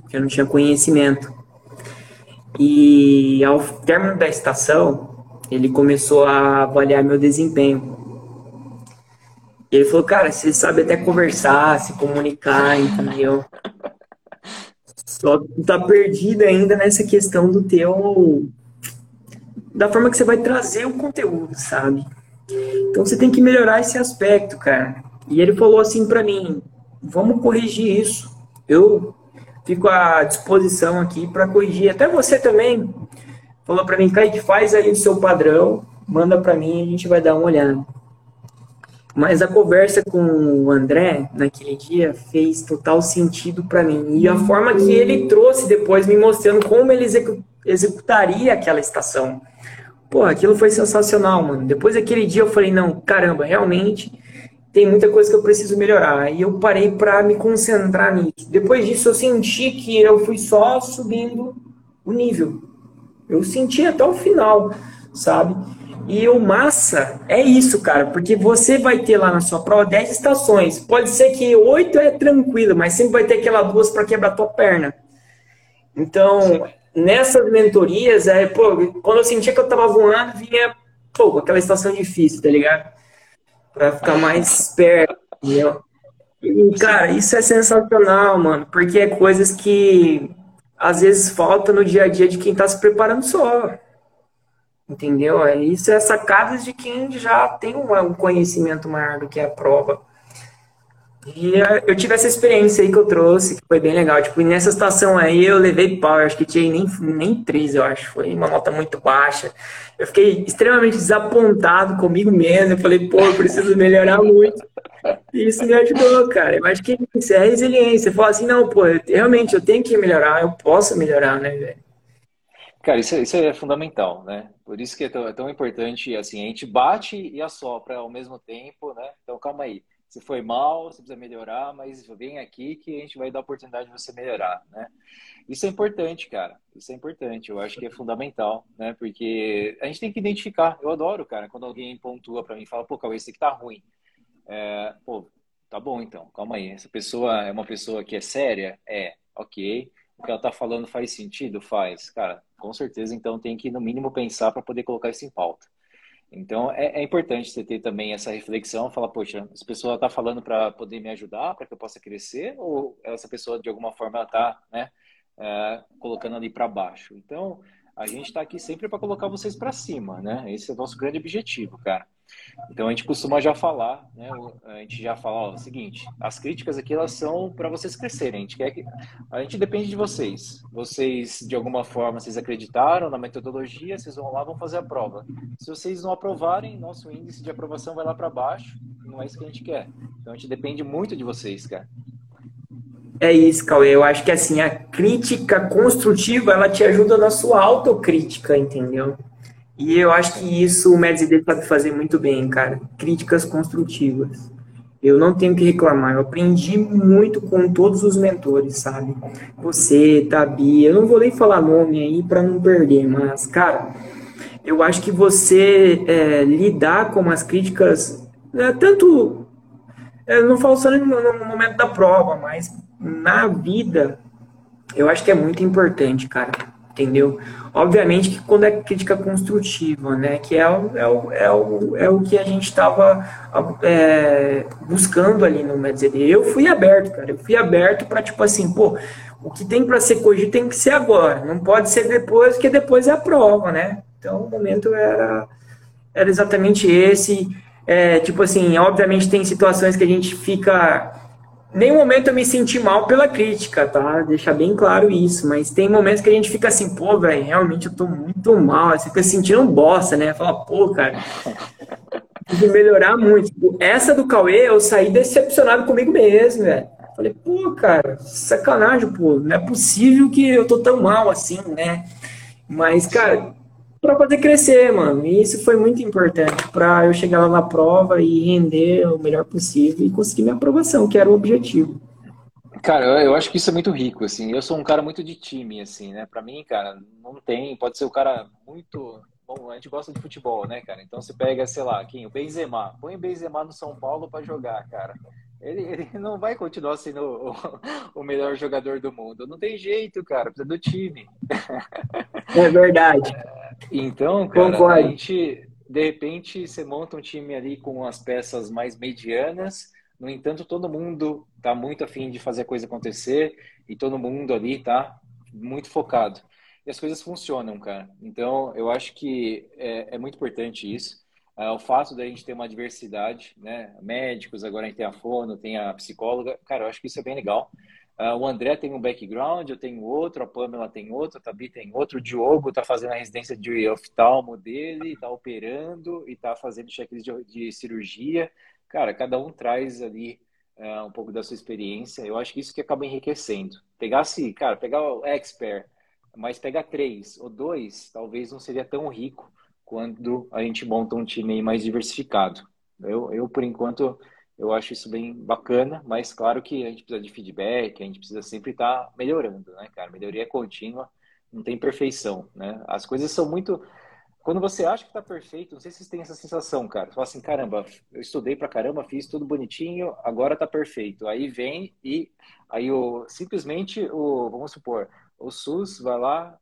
porque eu não tinha conhecimento. E ao término da estação, ele começou a avaliar meu desempenho. E ele falou, cara, você sabe até conversar, se comunicar, entendeu? Só que tá perdido ainda nessa questão do teu. da forma que você vai trazer o conteúdo, sabe? Então você tem que melhorar esse aspecto, cara. E ele falou assim para mim: vamos corrigir isso. Eu fico à disposição aqui para corrigir. Até você também falou para mim, Kaique, faz aí o seu padrão, manda para mim e a gente vai dar uma olhada. Mas a conversa com o André naquele dia fez total sentido para mim. E a forma que ele trouxe depois, me mostrando como ele executaria aquela estação. Pô, aquilo foi sensacional, mano. Depois daquele dia eu falei, não, caramba, realmente tem muita coisa que eu preciso melhorar. E eu parei para me concentrar nisso. Depois disso eu senti que eu fui só subindo o nível. Eu senti até o final, sabe? E o massa é isso, cara, porque você vai ter lá na sua prova 10 estações. Pode ser que 8 é tranquilo, mas sempre vai ter aquela duas para quebrar tua perna. Então, nessas mentorias, é, pô, quando eu sentia que eu tava voando, vinha, pô, aquela estação difícil, tá ligado? Pra ficar mais perto, entendeu? E, cara, isso é sensacional, mano, porque é coisas que às vezes falta no dia a dia de quem está se preparando só. Entendeu? É isso é sacadas de quem já tem um conhecimento maior do que a prova. E eh, eu tive essa experiência aí que eu trouxe, que foi bem legal. Tipo, nessa situação aí eu levei pau, eu acho que tinha nem, nem três, eu acho. Foi uma nota muito baixa. Eu fiquei extremamente desapontado comigo mesmo. Eu falei, pô, eu preciso melhorar muito. E isso me ajudou, cara. Eu acho que isso é resiliência. Você fala assim, não, pô, realmente eu tenho que melhorar, eu posso melhorar, né, velho? Cara, isso, é, isso é fundamental, né? Por isso que é tão, é tão importante, assim, a gente bate e assopra ao mesmo tempo, né? Então, calma aí se foi mal, você precisa melhorar, mas vem aqui que a gente vai dar a oportunidade de você melhorar, né? Isso é importante, cara. Isso é importante. Eu acho que é fundamental, né? Porque a gente tem que identificar. Eu adoro, cara, quando alguém pontua para mim e fala, pô, Cauê, esse aqui tá ruim. É, pô, tá bom então, calma aí. Essa pessoa é uma pessoa que é séria? É, ok. O que ela tá falando faz sentido? Faz. Cara, com certeza, então tem que, no mínimo, pensar para poder colocar isso em pauta. Então, é, é, importante você ter também essa reflexão, falar, poxa, essa pessoa está falando para poder me ajudar, para que eu possa crescer, ou essa pessoa, de alguma forma, está né, é, colocando ali para baixo? Então, a gente está aqui sempre para colocar vocês para cima, né? Esse é o nosso grande objetivo, cara. Então a gente costuma já falar, né? A gente já fala ó, o seguinte: as críticas aqui elas são para vocês crescerem. A gente quer que a gente depende de vocês. Vocês de alguma forma vocês acreditaram na metodologia, vocês vão lá vão fazer a prova. Se vocês não aprovarem, nosso índice de aprovação vai lá para baixo. Não é isso que a gente quer. Então a gente depende muito de vocês, cara. É isso, Cauê. Eu acho que assim, a crítica construtiva, ela te ajuda na sua autocrítica, entendeu? E eu acho que isso o Medzide sabe fazer muito bem, cara. Críticas construtivas. Eu não tenho que reclamar. Eu aprendi muito com todos os mentores, sabe? Você, Tabi. Eu não vou nem falar nome aí para não perder, mas, cara, eu acho que você é, lidar com as críticas, é, tanto. Eu não falo só no, no momento da prova, mas na vida, eu acho que é muito importante, cara entendeu? Obviamente que quando é crítica construtiva, né, que é o, é o, é o, é o que a gente estava é, buscando ali no MedZD. Eu fui aberto, cara, eu fui aberto para tipo assim, pô, o que tem para ser corrigido tem que ser agora, não pode ser depois, porque depois é a prova, né? Então o momento era, era exatamente esse. É, tipo assim, obviamente tem situações que a gente fica nenhum momento eu me senti mal pela crítica, tá? Deixar bem claro isso, mas tem momentos que a gente fica assim, pô, velho, realmente eu tô muito mal, você fica sentindo bosta, né? Fala, pô, cara, tem que melhorar muito. Essa do Cauê, eu saí decepcionado comigo mesmo, velho. Falei, pô, cara, sacanagem, pô, não é possível que eu tô tão mal assim, né? Mas, cara, para poder crescer, mano. E isso foi muito importante para eu chegar lá na prova e render o melhor possível e conseguir minha aprovação, que era o objetivo. Cara, eu acho que isso é muito rico, assim. Eu sou um cara muito de time, assim, né? Para mim, cara, não tem. Pode ser o um cara muito. Bom, a gente gosta de futebol, né, cara? Então você pega, sei lá, quem? O Benzema. Põe o Benzema no São Paulo para jogar, cara. Ele, ele, [laughs] não vai continuar sendo o, [laughs] o, melhor jogador do mundo. Não tem jeito, cara. Precisa do time. [laughs] É verdade. Então, cara, Concordo. a gente, de repente, você monta um time ali com as peças mais medianas. No entanto, todo mundo tá muito afim de fazer a coisa acontecer e todo mundo ali tá muito focado. E as coisas funcionam, cara. Então, eu acho que é, é muito importante isso. É, o fato da gente ter uma diversidade, né? Médicos, agora a gente tem a fono, tem a psicóloga. Cara, eu acho que isso é bem legal. Uh, o André tem um background, eu tenho outro, a Pamela tem outro, a Tabi tem outro, o Diogo está fazendo a residência de oftalmo dele, está operando e está fazendo checklist de, de, cirurgia. Cara, cada um traz ali uh, um pouco da sua experiência. Eu acho que isso que acaba enriquecendo. Pegasse, cara, pegar o expert, mas pegar três ou dois, talvez não seria tão rico quando a gente monta um time mais diversificado. Eu, eu por enquanto, eu acho isso bem bacana, mas claro que a gente precisa de feedback, a gente precisa sempre estar tá melhorando, né, cara? Melhoria é contínua, não tem perfeição, né? As coisas são muito. Quando você acha que está perfeito, não sei se vocês têm essa sensação, cara. Você fala assim, caramba, eu estudei pra caramba, fiz tudo bonitinho, agora está perfeito. Aí vem e aí o, simplesmente o, vamos supor, o SUS vai lá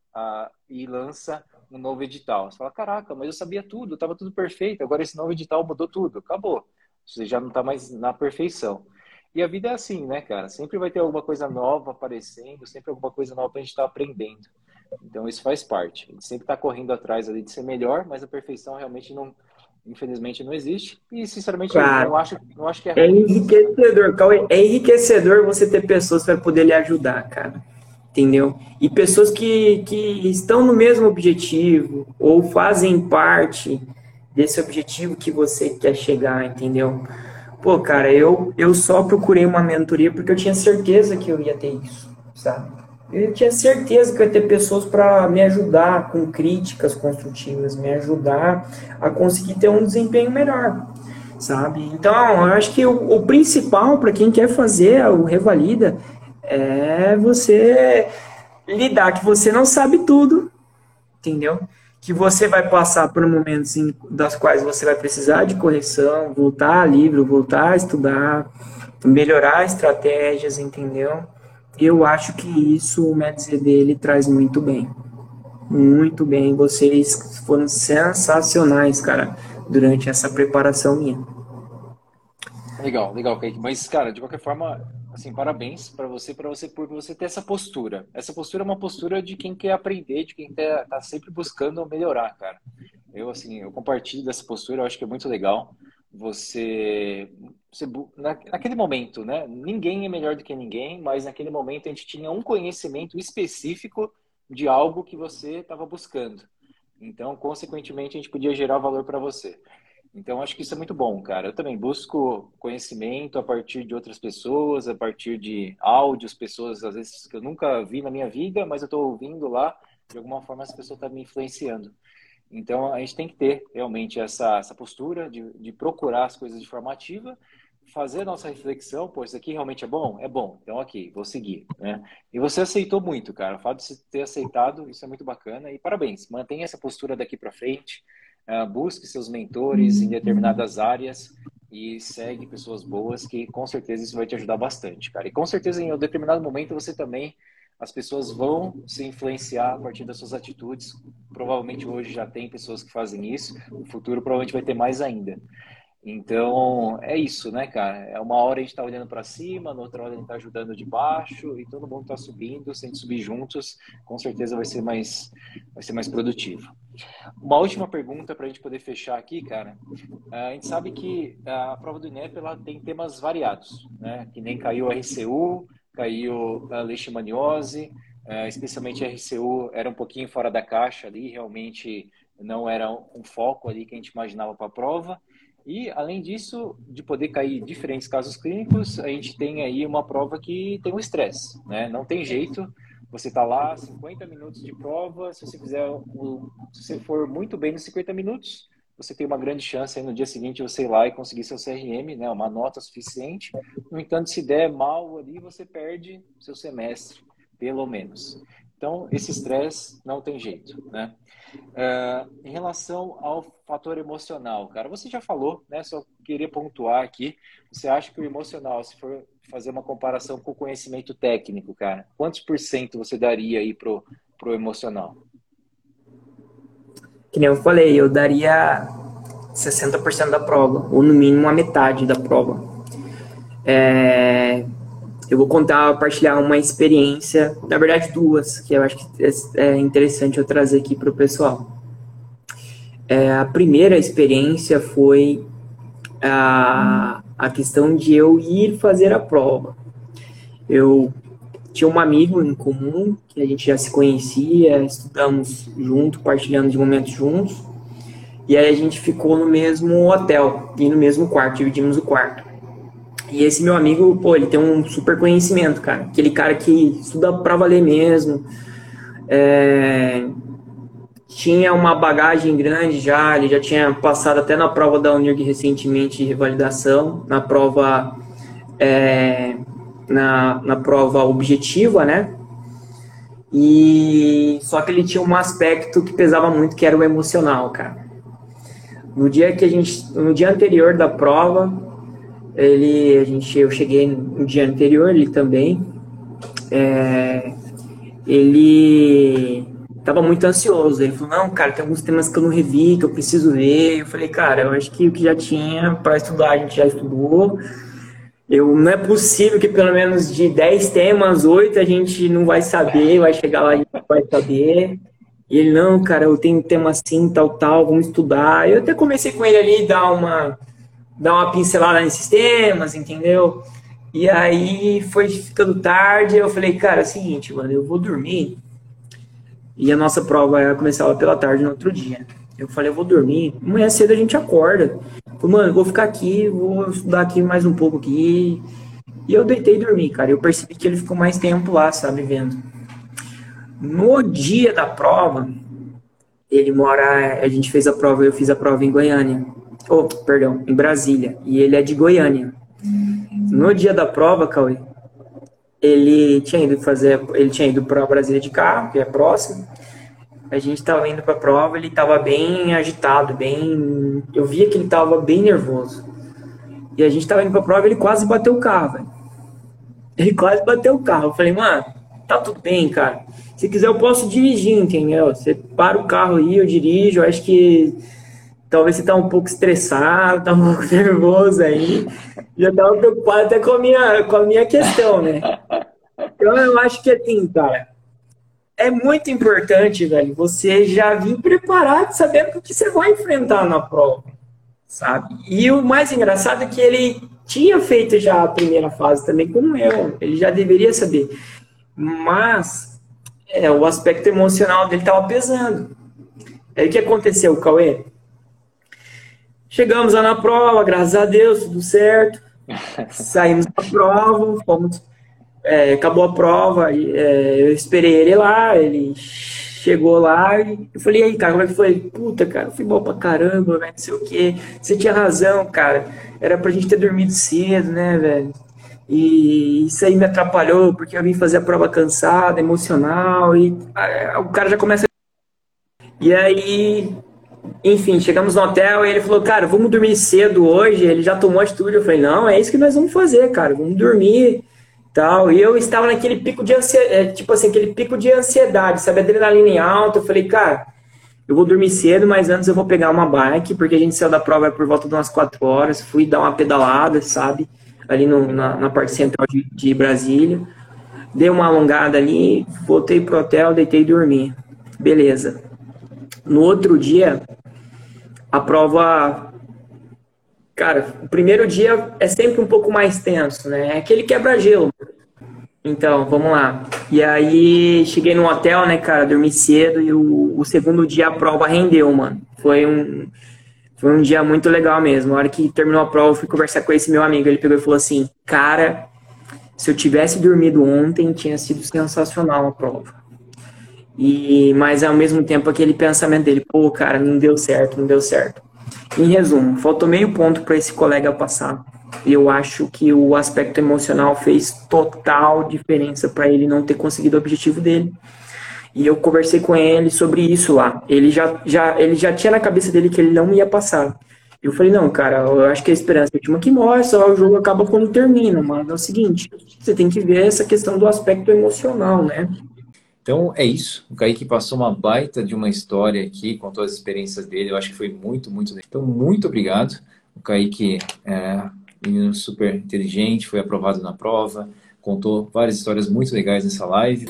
e lança um novo edital. Você fala, caraca, mas eu sabia tudo, estava tudo perfeito, agora esse novo edital mudou tudo, acabou. Você já não está mais na perfeição. E a vida é assim, né, cara? Sempre vai ter alguma coisa nova aparecendo, sempre alguma coisa nova para a gente estar tá aprendendo. Então isso faz parte. A gente sempre está correndo atrás ali de ser melhor, mas a perfeição realmente não, infelizmente não existe. E, sinceramente, Claro. eu acho, não acho que é É enriquecedor, Cauê, é enriquecedor você ter pessoas para poder lhe ajudar, cara. Entendeu? E pessoas que, que estão no mesmo objetivo ou fazem parte desse objetivo que você quer chegar, entendeu? Pô, cara, eu, eu só procurei uma mentoria porque eu tinha certeza que eu ia ter isso, sabe? Eu tinha certeza que eu ia ter pessoas para me ajudar com críticas construtivas, me ajudar a conseguir ter um desempenho melhor sabe? Então, eu acho que o, o principal para quem quer fazer o Revalida é você lidar que você não sabe tudo, entendeu? Que você vai passar por momentos em, das quais você vai precisar de correção, voltar a livro, voltar a estudar, melhorar estratégias, entendeu? Eu acho que isso o MedZD dele traz muito bem. Muito bem, vocês foram sensacionais, cara, durante essa preparação minha. Legal, legal, Kaique. Mas, cara, de qualquer forma, assim, parabéns para você, para você por você ter essa postura. Essa postura é uma postura de quem quer aprender, de quem tá, tá sempre buscando melhorar, cara. Eu, assim, eu compartilho dessa postura, eu acho que é muito legal. Você, você naquele momento, né? Ninguém é melhor do que ninguém, mas naquele momento a gente tinha um conhecimento específico de algo que você estava buscando. Então, consequentemente, a gente podia gerar valor para você. Então, acho que isso é muito bom, cara. Eu também busco conhecimento a partir de outras pessoas, a partir de áudios, pessoas às vezes que eu nunca vi na minha vida, mas eu estou ouvindo lá, de alguma forma essa pessoa está me influenciando. Então, a gente tem que ter realmente essa, essa postura de, de procurar as coisas de forma ativa, fazer a nossa reflexão, pô, isso aqui realmente é bom? É bom, então ok, vou seguir, né? E você aceitou muito, cara. O fato de você ter aceitado, isso é muito bacana. E parabéns, mantenha essa postura daqui para frente. Uh, busque seus mentores em determinadas áreas e segue pessoas boas que com certeza isso vai te ajudar bastante, cara. E com certeza em um determinado momento você também as pessoas vão se influenciar a partir das suas atitudes. Provavelmente hoje já tem pessoas que fazem isso, no futuro provavelmente vai ter mais ainda. Então, é isso, né, cara? É uma hora a gente tá olhando para cima, na outra hora a gente tá ajudando de baixo e todo mundo tá subindo, se a gente subir juntos, com certeza vai ser mais vai ser mais produtivo. Uma última pergunta para a gente poder fechar aqui, cara. A gente sabe que a prova do INEP ela tem temas variados, né? Que nem caiu a RCU, caiu a leishmaniose, especialmente a RCU era um pouquinho fora da caixa ali, realmente não era um foco ali que a gente imaginava para a prova. E, além disso, de poder cair diferentes casos clínicos, a gente tem aí uma prova que tem um estresse, né? Não tem jeito, você está lá, 50 minutos de prova, se você fizer, o, se você for muito bem nos 50 minutos, você tem uma grande chance aí no dia seguinte você ir lá e conseguir seu CRM, né? Uma nota suficiente. No entanto, se der mal ali, você perde seu semestre, pelo menos. Então, esse estresse não tem jeito, né? Uh, em relação ao fator emocional, cara, você já falou, né? Só queria pontuar aqui. Você acha que o emocional, se for fazer uma comparação com o conhecimento técnico, cara, quantos por cento você daria aí pro, pro emocional? Que nem eu falei, eu daria 60% da prova, ou no mínimo a metade da prova. É, eu vou contar, partilhar uma experiência, na verdade duas, que eu acho que é interessante eu trazer aqui para o pessoal. É, a primeira experiência foi a, a questão de eu ir fazer a prova. Eu tinha um amigo em comum, que a gente já se conhecia, estudamos junto, partilhando de momentos juntos, e aí a gente ficou no mesmo hotel e no mesmo quarto, dividimos o quarto. E esse meu amigo, pô, ele tem um super conhecimento, cara. Aquele cara que estuda pra valer mesmo. É... Tinha uma bagagem grande já, ele já tinha passado até na prova da Unirg recentemente de revalidação, na prova é... na, na prova objetiva, né? E só que ele tinha um aspecto que pesava muito, que era o emocional, cara. No dia que a gente, no dia anterior da prova, ele a gente eu cheguei no dia anterior ele também é, ele tava muito ansioso ele falou não cara tem alguns temas que eu não revi que eu preciso ver eu falei cara eu acho que o que já tinha para estudar a gente já estudou eu não é possível que pelo menos de 10 temas, 8 a gente não vai saber, vai chegar lá e vai saber. E ele, não, cara, eu tenho tema assim, tal, tal, vamos estudar. Eu até comecei com ele ali, dar uma, dar uma pincelada nesses temas, entendeu? E aí foi ficando tarde, eu falei, cara, é o seguinte, mano, eu vou dormir. E a nossa prova começava pela tarde no outro dia. Eu falei, eu vou dormir. Amanhã cedo a gente acorda. Falei, mano, eu vou ficar aqui, vou estudar aqui mais um pouco aqui. E eu deitei e dormi, cara. Eu percebi que ele ficou mais tempo lá, sabe, vendo. No dia da prova, ele mora. A gente fez a prova, eu fiz a prova em Goiânia. Oh, perdão, em Brasília. E ele é de Goiânia. No dia da prova, Cauê, ele tinha ido fazer. Ele tinha ido para Brasília de carro, que é próximo. A gente estava indo para a prova, ele estava bem agitado, bem. Eu via que ele estava bem nervoso. E a gente estava indo para a prova, ele quase bateu o carro, velho. Ele quase bateu o carro. Eu falei, mano, tá tudo bem, cara. Se quiser, eu posso dirigir, entendeu? Você para o carro aí, eu dirijo. Eu acho que talvez você tá um pouco estressado, tá um [laughs] pouco nervoso aí. Já tava preocupado até com a minha, com a minha questão, né? Então eu acho que assim, cara é muito importante, velho, você já vir preparado, sabendo o que você vai enfrentar na prova, sabe? E o mais engraçado é que ele tinha feito já a primeira fase também, como eu, ele já deveria saber. Mas é, o aspecto emocional dele estava pesando. Aí o que aconteceu, Cauê? Chegamos lá na prova, graças a Deus, tudo certo. [laughs] Saímos da prova, fomos é, acabou a prova, é, eu esperei ele lá, ele chegou lá e eu falei, e aí, cara, como é que foi? Puta, cara, fui mal pra caramba, velho, não sei o quê. Você tinha razão, cara. Era pra gente ter dormido cedo, né, velho? E isso aí me atrapalhou, porque eu vim fazer a prova cansada, emocional, e o cara já começa. E aí, enfim, chegamos no hotel e ele falou, cara, vamos dormir cedo hoje. Ele já tomou atitude. Eu falei, não, é isso que nós vamos fazer, cara, vamos dormir tal. E eu estava naquele pico de ansiedade, é, tipo assim, aquele pico de ansiedade, sabe? Adrenalina em alta. Eu falei, cara, eu vou dormir cedo, mas antes eu vou pegar uma bike, porque a gente saiu da prova por volta de umas 4 horas. Fui dar uma pedalada, sabe? Ali no, na, na, parte central de, de, Brasília. Dei uma alongada ali, voltei pro hotel, deitei e dormi. Beleza. No outro dia, a prova Cara, o primeiro dia é sempre um pouco mais tenso, né? É aquele quebra-gelo. Então, vamos lá. E aí, cheguei no hotel, né, cara, dormi cedo e o, o segundo dia a prova rendeu, mano. Foi um, foi um dia muito legal mesmo. A hora que terminou a prova, eu fui conversar com esse meu amigo. Ele pegou e falou assim: Cara, se eu tivesse dormido ontem, tinha sido sensacional a prova. E, mas ao mesmo tempo, aquele pensamento dele: Pô, cara, não deu certo, não deu certo. Em resumo, faltou meio ponto para esse colega passar. Eu acho que o aspecto emocional fez total diferença para ele não ter conseguido o objetivo dele. E eu conversei com ele sobre isso lá. Ele já, já, ele já tinha na cabeça dele que ele não ia passar. Eu falei, não, cara, eu acho que a esperança é última que morre, só o jogo acaba quando termina, mas é o seguinte, você tem que ver essa questão do aspecto emocional, né? Então é isso. O Kaique passou uma baita de uma história aqui, contou as experiências dele. Eu acho que foi muito, muito. Então, muito obrigado. O Kaique é menino super inteligente, foi aprovado na prova, contou várias histórias muito legais nessa live.